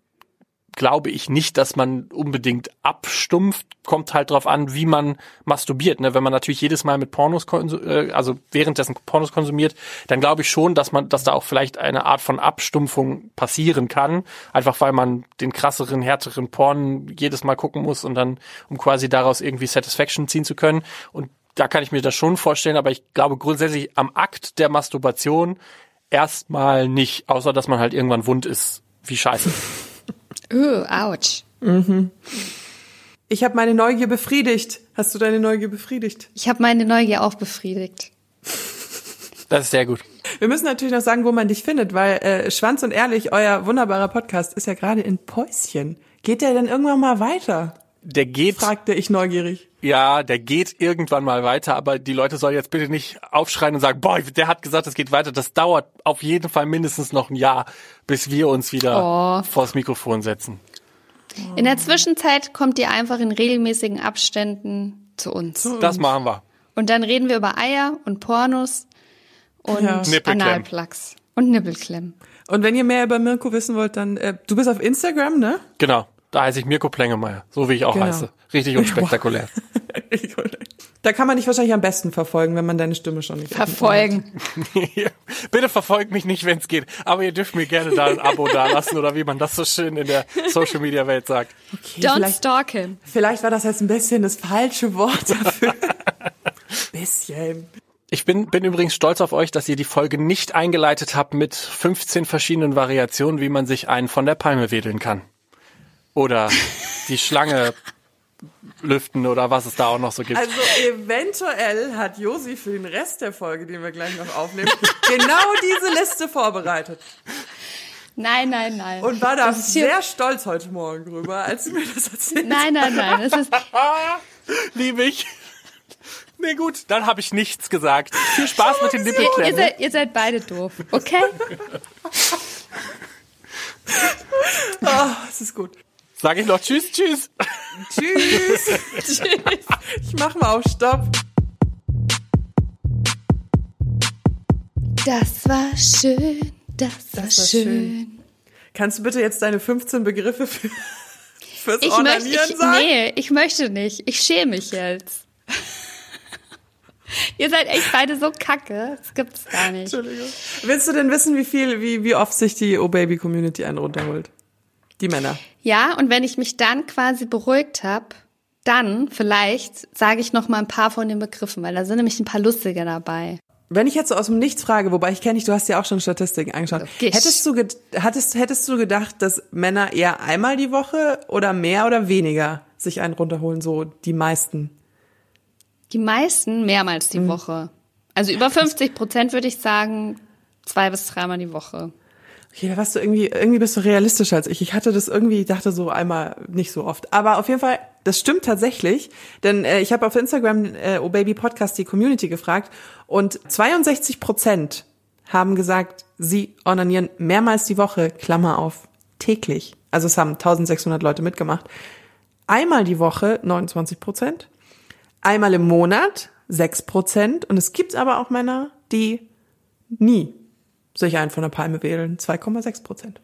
glaube ich nicht, dass man unbedingt abstumpft. Kommt halt drauf an, wie man masturbiert. Ne? Wenn man natürlich jedes Mal mit Pornos, äh, also währenddessen Pornos konsumiert, dann glaube ich schon, dass man, dass da auch vielleicht eine Art von Abstumpfung passieren kann. Einfach weil man den krasseren, härteren Porn jedes Mal gucken muss und dann, um quasi daraus irgendwie Satisfaction ziehen zu können. Und da kann ich mir das schon vorstellen, aber ich glaube grundsätzlich am Akt der Masturbation erstmal nicht, außer dass man halt irgendwann wund ist, wie scheiße. Uh, ouch. Mhm. Ich habe meine Neugier befriedigt. Hast du deine Neugier befriedigt? Ich habe meine Neugier auch befriedigt. Das ist sehr gut. Wir müssen natürlich noch sagen, wo man dich findet, weil äh, Schwanz und Ehrlich, euer wunderbarer Podcast, ist ja gerade in Päuschen. Geht der denn irgendwann mal weiter? Der geht. fragte ich neugierig. Ja, der geht irgendwann mal weiter, aber die Leute sollen jetzt bitte nicht aufschreien und sagen, boah, der hat gesagt, es geht weiter. Das dauert auf jeden Fall mindestens noch ein Jahr, bis wir uns wieder Oh. vors Mikrofon setzen. In der Zwischenzeit kommt ihr einfach in regelmäßigen Abständen zu uns. Das machen wir. Und dann reden wir über Eier und Pornos und Ja. Analplugs und Nippelklemmen. Und wenn ihr mehr über Mirko wissen wollt, dann, äh, du bist auf Instagram, ne? Genau. Da heiße ich Mirko Plengemeier, so wie ich auch Genau. heiße. Richtig unspektakulär. <laughs> <laughs> da kann man dich wahrscheinlich am besten verfolgen, wenn man deine Stimme schon nicht Verfolgen. <laughs> Bitte verfolgt mich nicht, wenn es geht. Aber ihr dürft mir gerne da ein Abo dalassen oder wie man das so schön in der Social Media Welt sagt. Okay, Don't vielleicht, stalk him. vielleicht war das jetzt ein bisschen das falsche Wort dafür. bisschen. Ich bin, bin übrigens stolz auf euch, dass ihr die Folge nicht eingeleitet habt mit 15 verschiedenen Variationen, wie man sich einen von der Palme wedeln kann. Oder die Schlange lüften oder was es da auch noch so gibt. Also eventuell hat Josi für den Rest der Folge, den wir gleich noch aufnehmen, genau diese Liste vorbereitet. Nein, nein, nein. Und war da sehr stolz heute Morgen drüber, als sie mir das erzählt Nein, nein, nein. Es ist, <laughs> Liebe ich. Nee, gut, dann habe ich nichts gesagt. Viel Spaß mit den ihr, ihr, Nippelklemmen. seid, ihr seid beide doof, okay? <laughs> Das ist gut. Sag ich noch Tschüss, Tschüss. <laughs> Tschüss. Ich mach mal auf Stopp. Das war schön, das, war, war schön. schön. Kannst du bitte jetzt deine 15 Begriffe für, <laughs> fürs Ich möchte, Onanieren ich, sagen? nee, ich möchte nicht. Ich schäme mich jetzt. <laughs> Ihr seid echt beide so kacke. Das gibt's gar nicht. Entschuldigung. Willst du denn wissen, wie viel, wie, wie oft sich die O-Baby-Community einen runterholt? Die Männer. Ja, und wenn ich mich dann quasi beruhigt habe, dann vielleicht sage ich noch mal ein paar von den Begriffen, weil da sind nämlich ein paar lustige dabei. Wenn ich jetzt so aus dem Nichts frage, wobei ich kenne dich, du hast ja auch schon Statistiken angeschaut. Gisch. Hättest du, hattest, hättest du gedacht, dass Männer eher einmal die Woche oder mehr oder weniger sich einen runterholen, so die meisten? Die meisten mehrmals die Woche. Also über 50 Prozent würde ich sagen, zwei bis dreimal die Woche. Okay, da warst du irgendwie, irgendwie bist du realistischer als ich. Ich hatte das irgendwie, ich dachte so einmal nicht so oft. Aber auf jeden Fall, das stimmt tatsächlich, denn äh, ich habe auf Instagram äh, Oh Baby Podcast die Community gefragt und 62 Prozent haben gesagt, sie onanieren mehrmals die Woche, Klammer auf, täglich. Also es haben 1600 Leute mitgemacht. Einmal die Woche 29 Prozent, einmal im Monat 6 Prozent und es gibt aber auch Männer, die nie sich einen von der Palme wählen, 2,6 Prozent.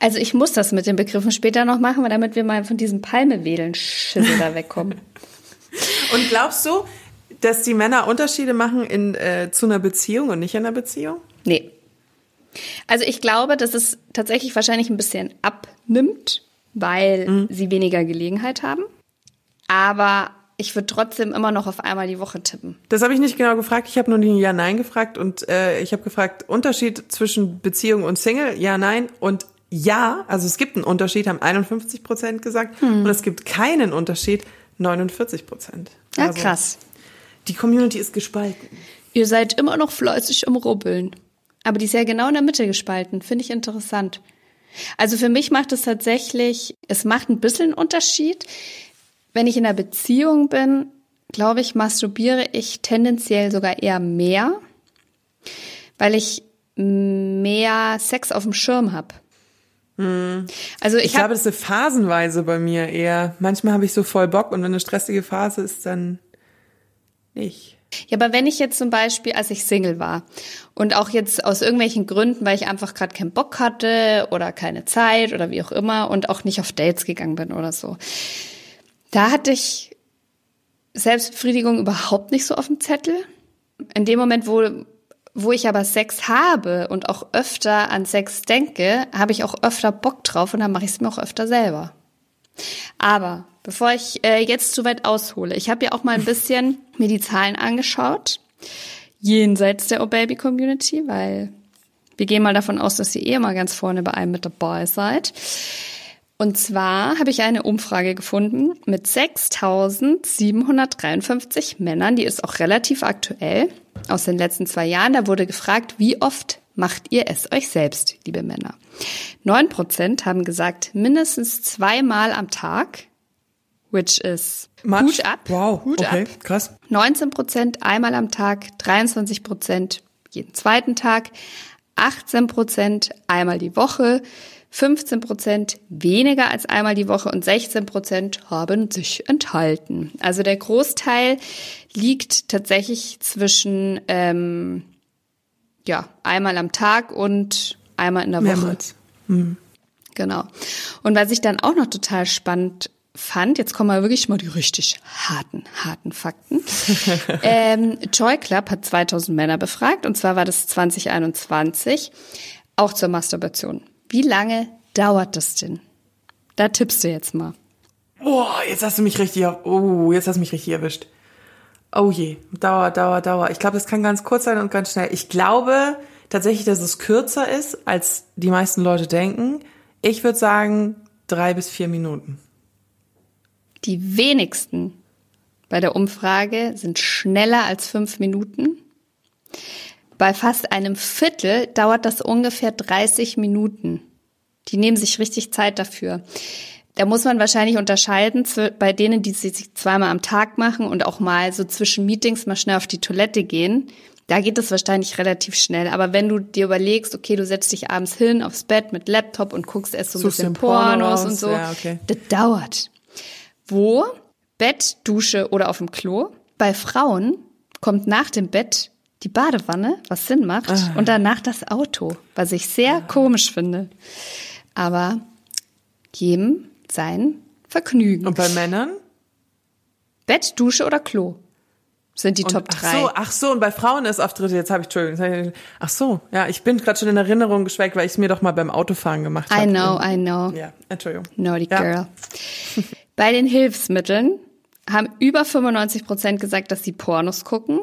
Also ich muss das mit den Begriffen später noch machen, weil damit wir mal von diesem Palmewedel-Schissel da wegkommen. <laughs> Und glaubst du, dass die Männer Unterschiede machen in, äh, zu einer Beziehung und nicht in einer Beziehung? Nee. Also ich glaube, dass es tatsächlich wahrscheinlich ein bisschen abnimmt, weil sie weniger Gelegenheit haben. Aber ich würde trotzdem immer noch auf einmal die Woche tippen. Das habe ich nicht genau gefragt. Ich habe nur die Ja-Nein gefragt und äh, ich habe gefragt, Unterschied zwischen Beziehung und Single, Ja-Nein und Ja, also es gibt einen Unterschied, haben 51 Prozent gesagt und es gibt keinen Unterschied, 49 Prozent. Ja, Also, krass. Die Community ist gespalten. Ihr seid immer noch fleißig im Rubbeln. Aber die ist ja genau in der Mitte gespalten. Finde ich interessant. Also für mich macht es tatsächlich, es macht ein bisschen einen Unterschied. Wenn ich in einer Beziehung bin, glaube ich, masturbiere ich tendenziell sogar eher mehr, weil ich mehr Sex auf dem Schirm habe. Also ich, Ich hab, glaube, das ist eine phasenweise bei mir eher. Manchmal habe ich so voll Bock und wenn eine stressige Phase ist, dann nicht. Ja, aber wenn ich jetzt zum Beispiel, als ich Single war und auch jetzt aus irgendwelchen Gründen, weil ich einfach gerade keinen Bock hatte oder keine Zeit oder wie auch immer und auch nicht auf Dates gegangen bin oder so, da hatte ich Selbstbefriedigung überhaupt nicht so auf dem Zettel. In dem Moment, wo, wo ich aber Sex habe und auch öfter an Sex denke, habe ich auch öfter Bock drauf und dann mache ich es mir auch öfter selber. Aber bevor ich äh, jetzt zu weit aushole, ich habe ja auch mal ein bisschen mir die Zahlen angeschaut, jenseits der O-Baby-Community, weil wir gehen mal davon aus, dass ihr eh mal ganz vorne bei einem mit dabei seid. Und zwar habe ich eine Umfrage gefunden mit 6.753 Männern, die ist auch relativ aktuell aus den letzten zwei Jahren. Da wurde gefragt, wie oft macht ihr es euch selbst, liebe Männer? Neun Prozent haben gesagt, mindestens zweimal am Tag, which is Much? Hut ab. Wow, Hut okay, ab. krass. 19 Prozent einmal am Tag, 23 Prozent jeden zweiten Tag, 18 Prozent einmal die Woche, 15 Prozent weniger als einmal die Woche und 16 Prozent haben sich enthalten. Also der Großteil liegt tatsächlich zwischen ähm, ja einmal am Tag und einmal in der Woche. Mehrmals. Genau. Und was ich dann auch noch total spannend fand, jetzt kommen wir wirklich mal die richtig harten, harten Fakten. <laughs> ähm, Joy Club hat 2000 Männer befragt und zwar war das 2021 auch zur Masturbation. Wie lange dauert das denn? Da tippst du jetzt mal. Boah, jetzt hast du mich richtig, oh, jetzt hast du mich richtig erwischt. Oh je, Dauer, Dauer, Dauer. Ich glaube, das kann ganz kurz sein und ganz schnell. Ich glaube tatsächlich, dass es kürzer ist, als die meisten Leute denken. Ich würde sagen, drei bis vier Minuten. Die wenigsten bei der Umfrage sind schneller als fünf Minuten. Bei fast einem Viertel dauert das ungefähr 30 Minuten. Die nehmen sich richtig Zeit dafür. Da muss man wahrscheinlich unterscheiden bei denen, die sie sich zweimal am Tag machen und auch mal so zwischen Meetings mal schnell auf die Toilette gehen. Da geht es wahrscheinlich relativ schnell. Aber wenn du dir überlegst, okay, du setzt dich abends hin aufs Bett mit Laptop und guckst erst so ein bisschen Pornos raus, und so, ja, okay. das dauert. Wo? Bett, Dusche oder auf dem Klo. Bei Frauen kommt nach dem Bett die Badewanne, was Sinn macht, Ah. und danach das Auto, was ich sehr komisch finde. Aber jedem sein Vergnügen. Und bei Männern? Bett, Dusche oder Klo sind die Und, Top ach 3. so, ach so, und bei Frauen ist auf dritte, jetzt habe ich, Entschuldigung. Ach so, ja, ich bin gerade schon in Erinnerung geschwelgt, weil ich es mir doch mal beim Autofahren gemacht habe. I know, I know. Ja, Entschuldigung. Naughty Ja. Girl. <laughs> Bei den Hilfsmitteln haben über 95 Prozent gesagt, dass sie Pornos gucken.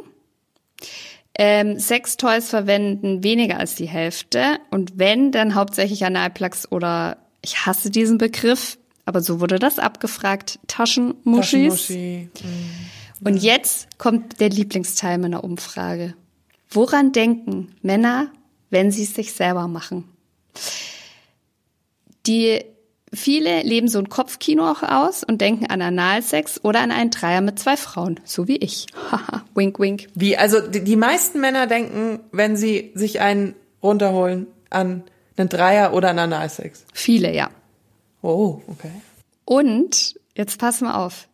Ähm, Sextoys verwenden weniger als die Hälfte. Und wenn, dann hauptsächlich Analplugs oder, ich hasse diesen Begriff, aber so wurde das abgefragt, Taschenmuschis. Taschenmuschi. Und jetzt kommt der Lieblingsteil meiner Umfrage. Woran denken Männer, wenn sie es sich selber machen? Die viele leben so ein Kopfkino auch aus und denken an Analsex oder an einen Dreier mit zwei Frauen, so wie ich. Haha, <laughs> wink, wink. Wie, also die, die meisten Männer denken, wenn sie sich einen runterholen, an einen Dreier oder an Analsex. Viele, ja. Oh, okay. Und, jetzt pass mal auf,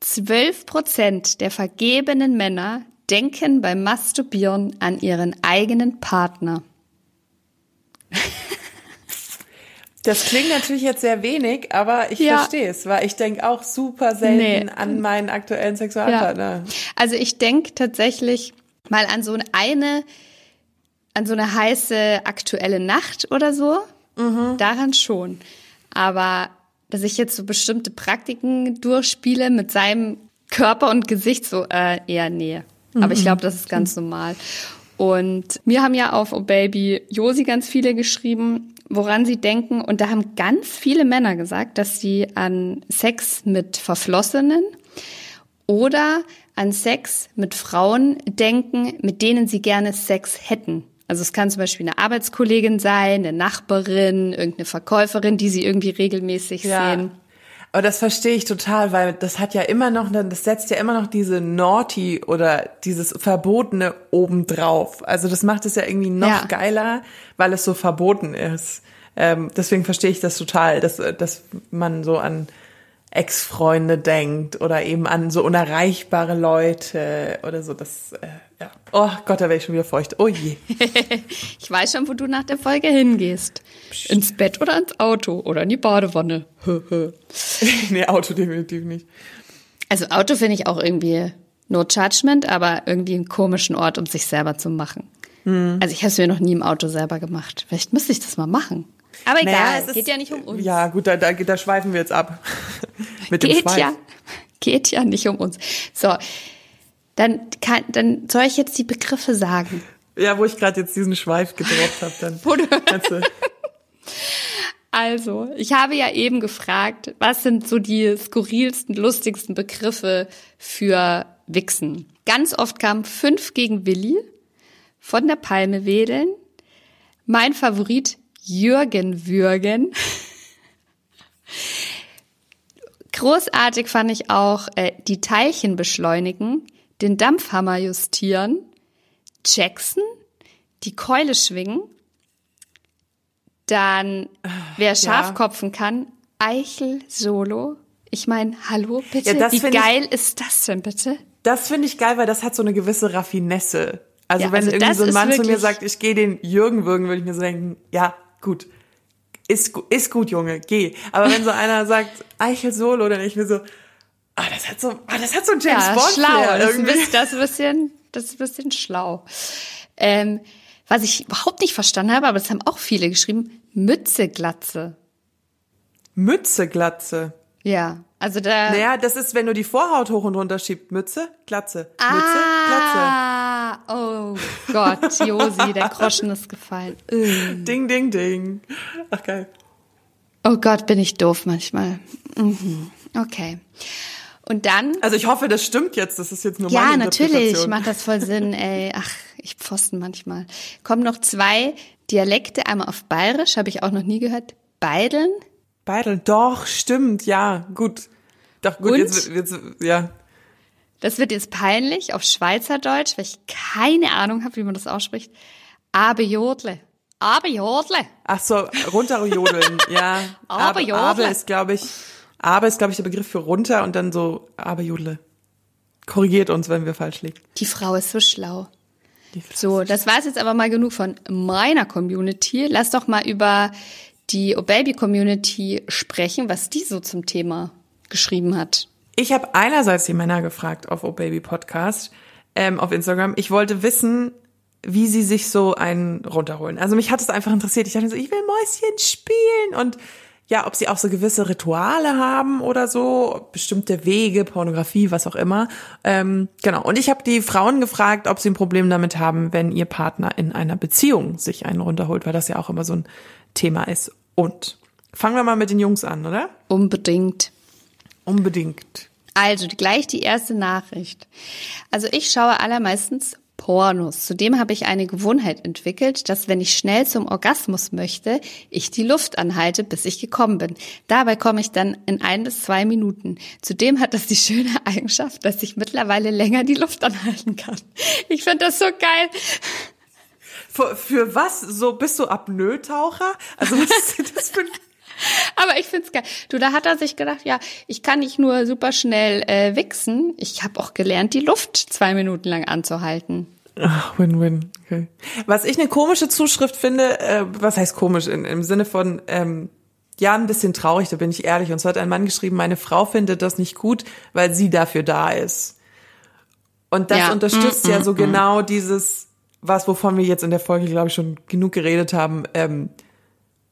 12 Prozent der vergebenen Männer denken beim Masturbieren an ihren eigenen Partner. <laughs> Das klingt natürlich jetzt sehr wenig, aber ich Ja. verstehe es, weil ich denke auch super selten Nee. an meinen aktuellen Sexualpartner. Also ich denke tatsächlich mal an so eine, an so eine heiße aktuelle Nacht oder so. Daran schon. Aber dass ich jetzt so bestimmte Praktiken durchspiele mit seinem Körper und Gesicht, so äh, eher nee. Aber ich glaube, das ist ganz normal. Und mir haben ja auf Oh Baby Josi ganz viele geschrieben, woran sie denken. Und da haben ganz viele Männer gesagt, dass sie an Sex mit Verflossenen oder an Sex mit Frauen denken, mit denen sie gerne Sex hätten. Also es kann zum Beispiel eine Arbeitskollegin sein, eine Nachbarin, irgendeine Verkäuferin, die sie irgendwie regelmäßig Ja. sehen. Aber das verstehe ich total, weil das hat ja immer noch, das setzt ja immer noch diese Naughty oder dieses Verbotene obendrauf. Also das macht es ja irgendwie noch Ja. geiler, weil es so verboten ist. Ähm, deswegen verstehe ich das total, dass, dass man so an Ex-Freunde denkt oder eben an so unerreichbare Leute oder so. Das, äh, ja. Oh Gott, da wäre ich schon wieder feucht. Oh je. <laughs> ich weiß schon, wo du nach der Folge hingehst. Psst. Ins Bett oder ins Auto oder in die Badewanne. <laughs> nee, Auto definitiv nicht. Also Auto finde ich auch irgendwie no judgment, aber irgendwie einen komischen Ort, um sich selber zu machen. Hm. Also ich habe es mir noch nie im Auto selber gemacht. Vielleicht müsste ich das mal machen. Aber egal, naja, es, geht ja nicht um uns. Ja, gut, da, da, da schweifen wir jetzt ab. <laughs> Mit geht dem Schweif. ja, geht ja nicht um uns. So, dann, kann, dann soll ich jetzt die Begriffe sagen. Ja, wo ich gerade jetzt diesen Schweif gedroppt habe, dann. <laughs> Wo du <laughs> also, ich habe ja eben gefragt, was sind so die skurrilsten, lustigsten Begriffe für Wichsen? Ganz oft kam fünf gegen Willi, von der Palme wedeln, mein Favorit Jürgen Würgen. <laughs> Großartig fand ich auch äh, die Teilchen beschleunigen, den Dampfhammer justieren, Jackson, die Keule schwingen, dann wer Schafkopfen ja. kann, Eichel Solo. Ich meine, hallo, bitte, ja, wie geil ich, ist das denn bitte? Das finde ich geil, weil das hat so eine gewisse Raffinesse. Also ja, wenn also irgendwie so ein Mann zu mir sagt, ich gehe den Jürgen würgen, würde ich mir so denken, ja, gut. Ist, ist gut, Junge, geh. Aber wenn so einer sagt, Eichel Solo, dann ich mir so, ah, das hat so, ah, das hat so ein James ja, Bond schlau. Das ist, das ist ein bisschen, das ist ein bisschen schlau. Ähm, was ich überhaupt nicht verstanden habe, aber das haben auch viele geschrieben, Mützeglatze. Mützeglatze. Ja, also da. Naja, das ist, wenn du die Vorhaut hoch und runter schiebst. Mütze, Glatze. Mütze, ah, Glatze. Oh Gott, Josi, der Groschen ist gefallen. <laughs> Ding, ding, ding. Ach geil. Oh Gott, bin ich doof manchmal. Mhm. Okay. Und dann. Also ich hoffe, das stimmt jetzt. Das ist jetzt nur ja, meine Ja, natürlich macht das voll Sinn. <laughs> Ey, ach, ich pfosten manchmal. Kommen noch zwei Dialekte. Einmal auf Bayerisch, habe ich auch noch nie gehört. Beideln. Beideln, doch, stimmt, ja, gut. Doch, gut, Und? jetzt, jetzt, ja. Das wird jetzt peinlich auf Schweizerdeutsch, weil ich keine Ahnung habe, wie man das ausspricht. Abejodle. Abejodle. Ach so, runterjodeln, ja. <laughs> Abejodle. Abe ist, glaube ich, Abe ist, glaube ich, der Begriff für runter und dann so Abejodle. Korrigiert uns, wenn wir falsch liegen. Die Frau ist so schlau. So, das war es jetzt aber mal genug von meiner Community. Lass doch mal über die O Baby Community sprechen, was die so zum Thema geschrieben hat. Ich habe einerseits die Männer gefragt auf O Baby Podcast ähm, auf Instagram. Ich wollte wissen, wie sie sich so einen runterholen. Also mich hat es einfach interessiert. Ich dachte so, ich will Mäuschen spielen und ja, ob sie auch so gewisse Rituale haben oder so, bestimmte Wege, Pornografie, was auch immer. Ähm, genau. Und ich habe die Frauen gefragt, ob sie ein Problem damit haben, wenn ihr Partner in einer Beziehung sich einen runterholt, weil das ja auch immer so ein Thema ist. Und fangen wir mal mit den Jungs an, oder? Unbedingt. Unbedingt. Also gleich die erste Nachricht. Also ich schaue allermeistens Pornos. Zudem habe ich eine Gewohnheit entwickelt, dass wenn ich schnell zum Orgasmus möchte, ich die Luft anhalte, bis ich gekommen bin. Dabei komme ich dann in ein bis zwei Minuten. Zudem hat das die schöne <laughs> Eigenschaft, dass ich mittlerweile länger die Luft anhalten kann. Ich finde das so geil. Für, für was? So bist du Apnoe-Taucher? Also was ist das für ein <laughs> aber ich find's geil. Du, da hat er sich gedacht, ja, ich kann nicht nur super schnell äh, wichsen, ich habe auch gelernt, die Luft zwei Minuten lang anzuhalten. Ach, Win-win. Okay. Was ich eine komische Zuschrift finde, äh, was heißt komisch in, im Sinne von ähm, ja ein bisschen traurig, da bin ich ehrlich. Und so hat ein Mann geschrieben, meine Frau findet das nicht gut, weil sie dafür da ist. Und das ja. unterstützt mm, ja so mm, genau dieses was, wovon wir jetzt in der Folge, glaube ich, schon genug geredet haben, ähm,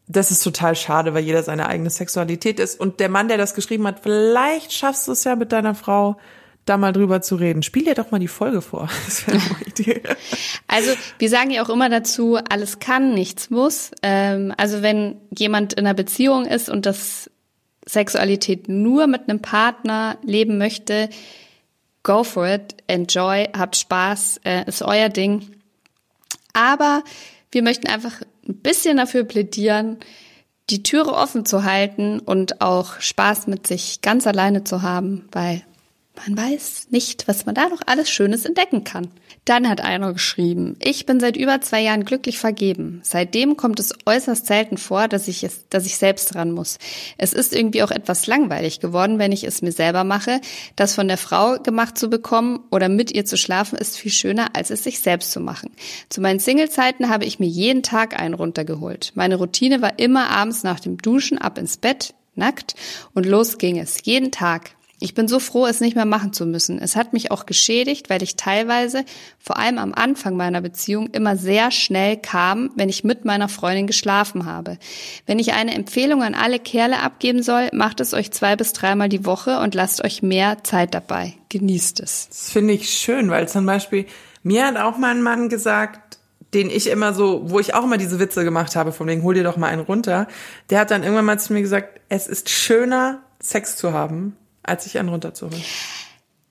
das ist total schade, weil jeder seine eigene Sexualität ist. Und der Mann, der das geschrieben hat, vielleicht schaffst du es ja mit deiner Frau, da mal drüber zu reden. Spiel dir doch mal die Folge vor. <laughs> Das wäre eine Idee. Also wir sagen ja auch immer dazu, alles kann, nichts muss. Ähm, also wenn jemand in einer Beziehung ist und das Sexualität nur mit einem Partner leben möchte, go for it, enjoy, habt Spaß, äh, ist euer Ding. Aber wir möchten einfach ein bisschen dafür plädieren, die Türe offen zu halten und auch Spaß mit sich ganz alleine zu haben, weil Man weiß nicht, was man da noch alles Schönes entdecken kann. Dann hat einer geschrieben, ich bin seit über zwei Jahren glücklich vergeben. Seitdem kommt es äußerst selten vor, dass ich es, dass ich selbst dran muss. Es ist irgendwie auch etwas langweilig geworden, wenn ich es mir selber mache. Das von der Frau gemacht zu bekommen oder mit ihr zu schlafen ist viel schöner, als es sich selbst zu machen. Zu meinen Singlezeiten habe ich mir jeden Tag einen runtergeholt. Meine Routine war immer abends nach dem Duschen ab ins Bett, nackt und los ging es. Jeden Tag. Ich bin so froh, es nicht mehr machen zu müssen. Es hat mich auch geschädigt, weil ich teilweise, vor allem am Anfang meiner Beziehung, immer sehr schnell kam, wenn ich mit meiner Freundin geschlafen habe. Wenn ich eine Empfehlung an alle Kerle abgeben soll, macht es euch zwei bis dreimal die Woche und lasst euch mehr Zeit dabei. Genießt es. Das finde ich schön, weil zum Beispiel, mir hat auch mal ein Mann gesagt, den ich immer so, wo ich auch immer diese Witze gemacht habe, von wegen, hol dir doch mal einen runter, der hat dann irgendwann mal zu mir gesagt, es ist schöner, Sex zu haben, als sich einen runterzuholen.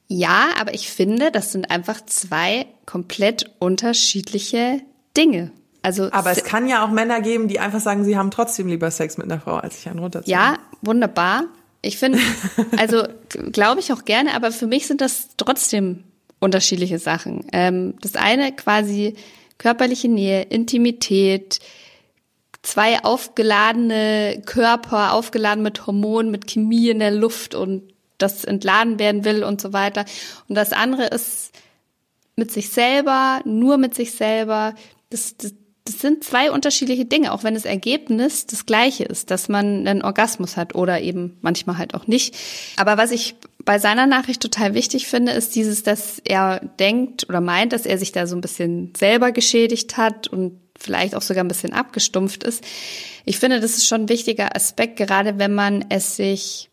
Ja, aber ich finde, das sind einfach zwei komplett unterschiedliche Dinge. Also Aber es kann ja auch Männer geben, die einfach sagen, sie haben trotzdem lieber Sex mit einer Frau, als sich einen runterzuholen. Ja, wunderbar. Ich finde, <laughs> also glaube ich auch gerne, aber für mich sind das trotzdem unterschiedliche Sachen. Ähm, das eine quasi körperliche Nähe, Intimität, zwei aufgeladene Körper, aufgeladen mit Hormonen, mit Chemie in der Luft und das entladen werden will und so weiter. Und das andere ist mit sich selber, nur mit sich selber. Das, das, das sind zwei unterschiedliche Dinge, auch wenn das Ergebnis das gleiche ist, dass man einen Orgasmus hat oder eben manchmal halt auch nicht. Aber was ich bei seiner Nachricht total wichtig finde, ist dieses, dass er denkt oder meint, dass er sich da so ein bisschen selber geschädigt hat und vielleicht auch sogar ein bisschen abgestumpft ist. Ich finde, das ist schon ein wichtiger Aspekt, gerade wenn man es sich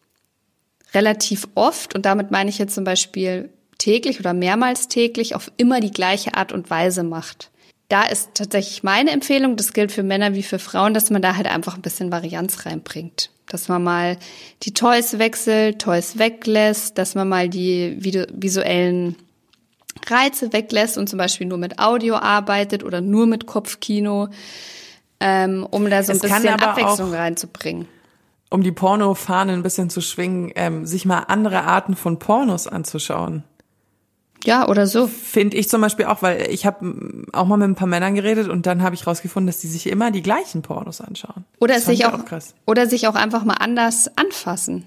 relativ oft, und damit meine ich jetzt zum Beispiel täglich oder mehrmals täglich, auf immer die gleiche Art und Weise macht. Da ist tatsächlich meine Empfehlung, das gilt für Männer wie für Frauen, dass man da halt einfach ein bisschen Varianz reinbringt. Dass man mal die Toys wechselt, Toys weglässt, dass man mal die visuellen Reize weglässt und zum Beispiel nur mit Audio arbeitet oder nur mit Kopfkino, ähm, um da so ein es bisschen Abwechslung reinzubringen um die Pornofahne ein bisschen zu schwingen, ähm, sich mal andere Arten von Pornos anzuschauen. Ja, oder so. Finde ich zum Beispiel auch, weil ich habe auch mal mit ein paar Männern geredet und dann habe ich rausgefunden, dass die sich immer die gleichen Pornos anschauen. Oder sich auch, auch oder sich auch einfach mal anders anfassen.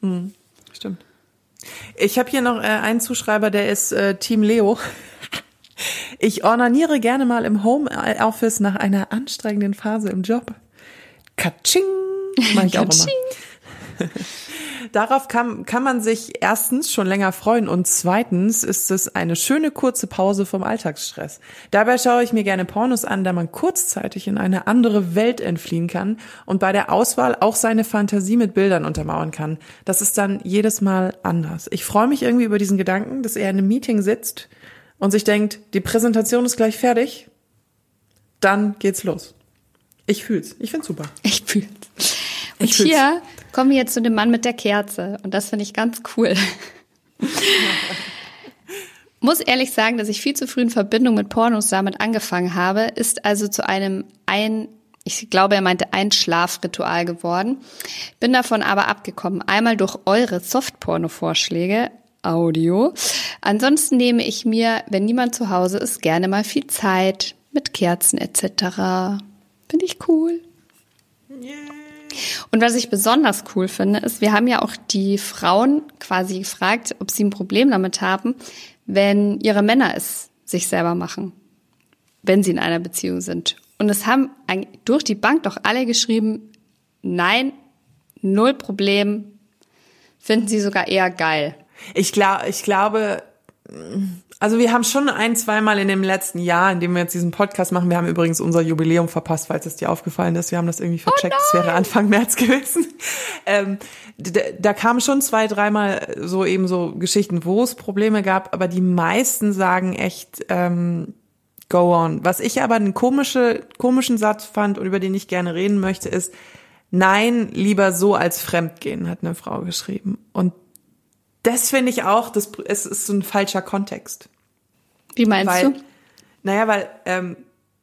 Mhm, stimmt. Ich habe hier noch äh, einen Zuschreiber, der ist äh, Team Leo. <laughs> Ich ornaniere gerne mal im Homeoffice nach einer anstrengenden Phase im Job. Katsching! Mach ich auch immer. <laughs> Darauf kann, kann man sich erstens schon länger freuen und zweitens ist es eine schöne kurze Pause vom Alltagsstress. Dabei schaue ich mir gerne Pornos an, da man kurzzeitig in eine andere Welt entfliehen kann und bei der Auswahl auch seine Fantasie mit Bildern untermauern kann. Das ist dann jedes Mal anders. Ich freue mich irgendwie über diesen Gedanken, dass er in einem Meeting sitzt und sich denkt, die Präsentation ist gleich fertig, dann geht's los. Ich fühl's. Ich find's super. Ich fühl's. Und ich hier kommen wir jetzt zu dem Mann mit der Kerze. Und das finde ich ganz cool. <laughs> Muss ehrlich sagen, dass ich viel zu früh in Verbindung mit Pornos damit angefangen habe, ist also zu einem ein ich glaube, er meinte Einschlafritual geworden. Bin davon aber abgekommen. Einmal durch eure Softporno-Vorschläge, Audio. Ansonsten nehme ich mir, wenn niemand zu Hause ist, gerne mal viel Zeit mit Kerzen etc. Finde ich cool. Yeah. Und was ich besonders cool finde, ist, wir haben ja auch die Frauen quasi gefragt, ob sie ein Problem damit haben, wenn ihre Männer es sich selber machen, wenn sie in einer Beziehung sind. Und es haben durch die Bank doch alle geschrieben, nein, null Problem, finden sie sogar eher geil. Ich glaube, ich glaube, also wir haben schon ein, zweimal in dem letzten Jahr, in dem wir jetzt diesen Podcast machen, wir haben übrigens unser Jubiläum verpasst, falls es dir aufgefallen ist. Wir haben das irgendwie oh vercheckt, es oh wäre Anfang März gewesen. Ähm, da, da kamen schon zwei, dreimal so eben so Geschichten, wo es Probleme gab, aber die meisten sagen echt, ähm, go on. Was ich aber einen komische, komischen Satz fand und über den ich gerne reden möchte, ist, nein, lieber so als Fremdgehen, hat eine Frau geschrieben. Und das finde ich auch, das, es ist so ein falscher Kontext. Wie meinst weil, du? Naja, weil ähm,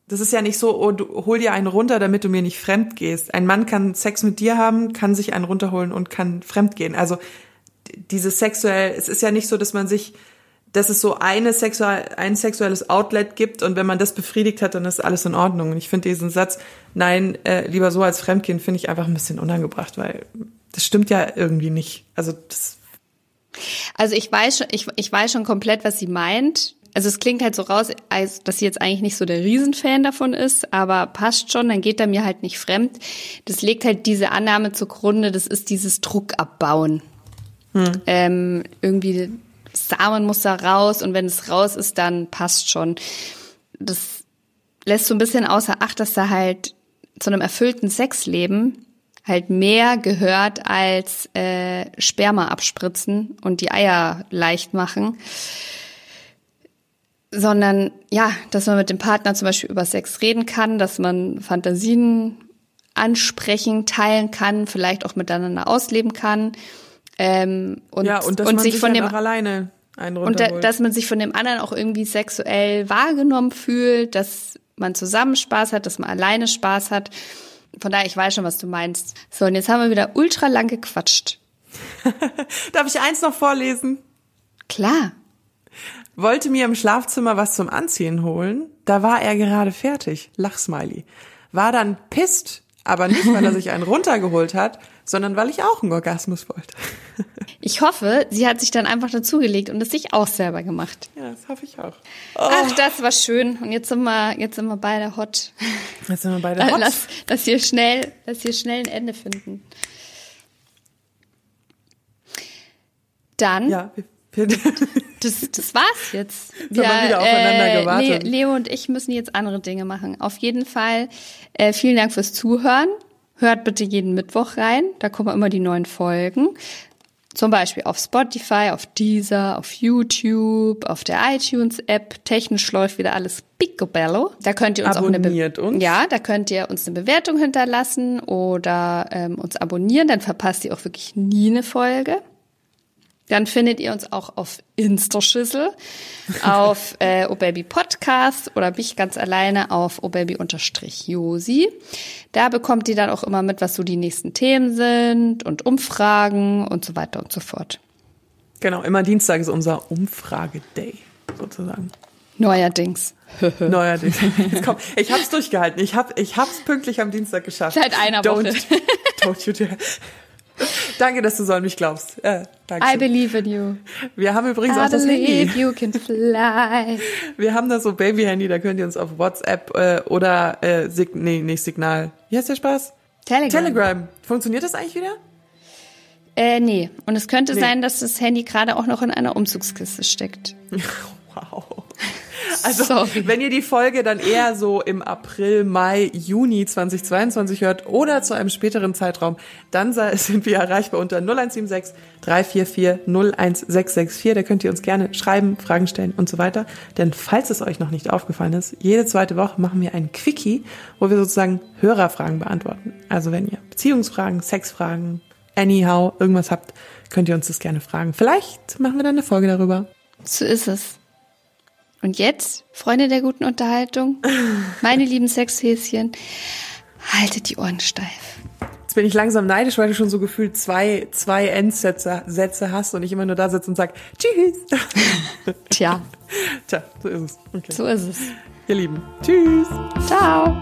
das ist ja nicht so, oh, du hol dir einen runter, damit du mir nicht fremd gehst. Ein Mann kann Sex mit dir haben, kann sich einen runterholen und kann fremd gehen. Also dieses sexuell, es ist ja nicht so, dass man sich, dass es so eine sexual, ein sexuelles Outlet gibt und wenn man das befriedigt hat, dann ist alles in Ordnung. Und ich finde diesen Satz, nein, äh, lieber so als Fremdkind, finde ich einfach ein bisschen unangebracht, weil das stimmt ja irgendwie nicht. Also das Also ich weiß schon, ich, ich weiß schon komplett, was sie meint. Also es klingt halt so raus, als dass sie jetzt eigentlich nicht so der Riesenfan davon ist, aber passt schon, dann geht er mir halt nicht fremd. Das legt halt diese Annahme zugrunde, das ist dieses Druck abbauen. Ähm, irgendwie Samen muss da raus und wenn es raus ist, dann passt schon. Das lässt so ein bisschen außer Acht, dass da halt zu einem erfüllten Sexleben halt mehr gehört als äh, Sperma abspritzen und die Eier leicht machen, sondern ja, dass man mit dem Partner zum Beispiel über Sex reden kann, dass man Fantasien ansprechen, teilen kann, vielleicht auch miteinander ausleben kann ähm, und, ja, und und sich sich von dann dem alleine und da, dass man sich von dem anderen auch irgendwie sexuell wahrgenommen fühlt, dass man zusammen Spaß hat, dass man alleine Spaß hat. Von daher, ich weiß schon, was du meinst. So, und jetzt haben wir wieder ultra lang gequatscht. <laughs> Darf ich eins noch vorlesen? Klar. Wollte mir im Schlafzimmer was zum Anziehen holen. Da war er gerade fertig. Lachsmiley. War dann pisst, aber nicht, weil er <laughs> sich einen runtergeholt hat, sondern weil ich auch einen Orgasmus wollte. <laughs> Ich hoffe, sie hat sich dann einfach dazugelegt und es sich auch selber gemacht. Ja, das hoffe ich auch. Ach, das war schön. Und jetzt sind wir, jetzt sind wir beide hot. Jetzt sind wir beide hot. Lass, dass wir schnell, dass wir schnell ein Ende finden. Dann Ja, wir, wir, Das, das war's jetzt. haben wir wieder aufeinander gewartet. Le Leo und ich müssen jetzt andere Dinge machen. Auf jeden Fall äh, vielen Dank fürs Zuhören. Hört bitte jeden Mittwoch rein. Da kommen immer die neuen Folgen. Zum Beispiel auf Spotify, auf Deezer, auf YouTube, auf der iTunes-App. Technisch läuft wieder alles picobello. Da könnt ihr uns Abonniert auch eine Be uns. Ja, da könnt ihr uns eine Bewertung hinterlassen oder ähm, uns abonnieren. Dann verpasst ihr auch wirklich nie eine Folge. Dann findet ihr uns auch auf Instaschüssel, auf <laughs> äh, obaby Podcast oder mich ganz alleine auf obaby-josi. Da bekommt ihr dann auch immer mit, was so die nächsten Themen sind und Umfragen und so weiter und so fort. genau, immer Dienstag ist unser Umfrage-Day, sozusagen. Neuerdings. <laughs> <laughs> Neuerdings. Jetzt komm, ich hab's durchgehalten. Ich hab, ich hab's pünktlich am Dienstag geschafft. Seit einer don't, Woche. Don't you dare. Danke, dass du so an mich glaubst. Danke. I believe in you. Wir haben übrigens I auch das Handy. you can fly. Wir haben da so Baby-Handy, da könnt ihr uns auf WhatsApp äh, oder äh, Sig nee, nicht Signal. Wie heißt der Spaß? Telegram. Telegram. Funktioniert das eigentlich wieder? Äh, nee. Und es könnte Nee. sein, dass das Handy gerade auch noch in einer Umzugskiste steckt. <laughs> Wow. Also, Sorry. wenn ihr die Folge dann eher so im April, Mai, Juni 2022 hört oder zu einem späteren Zeitraum, dann <laughs> sind wir erreichbar unter 0176 344 01664. Da könnt ihr uns gerne schreiben, Fragen stellen und so weiter. Denn falls es euch noch nicht aufgefallen ist, jede zweite Woche machen wir einen Quickie, wo wir sozusagen Hörerfragen beantworten. Also wenn ihr Beziehungsfragen, Sexfragen, anyhow, irgendwas habt, könnt ihr uns das gerne fragen. Vielleicht machen wir dann eine Folge darüber. So ist es. Und jetzt, Freunde der guten Unterhaltung, meine lieben Sexhäschen, haltet die Ohren steif. Jetzt bin ich langsam neidisch, weil du schon so gefühlt zwei, zwei Endsätze Sätze hast und ich immer nur da sitze und sag Tschüss. <laughs> Tja, Tja, so ist es. Okay. so ist es. Ihr Lieben. Tschüss. Ciao.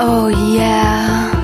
Oh yeah.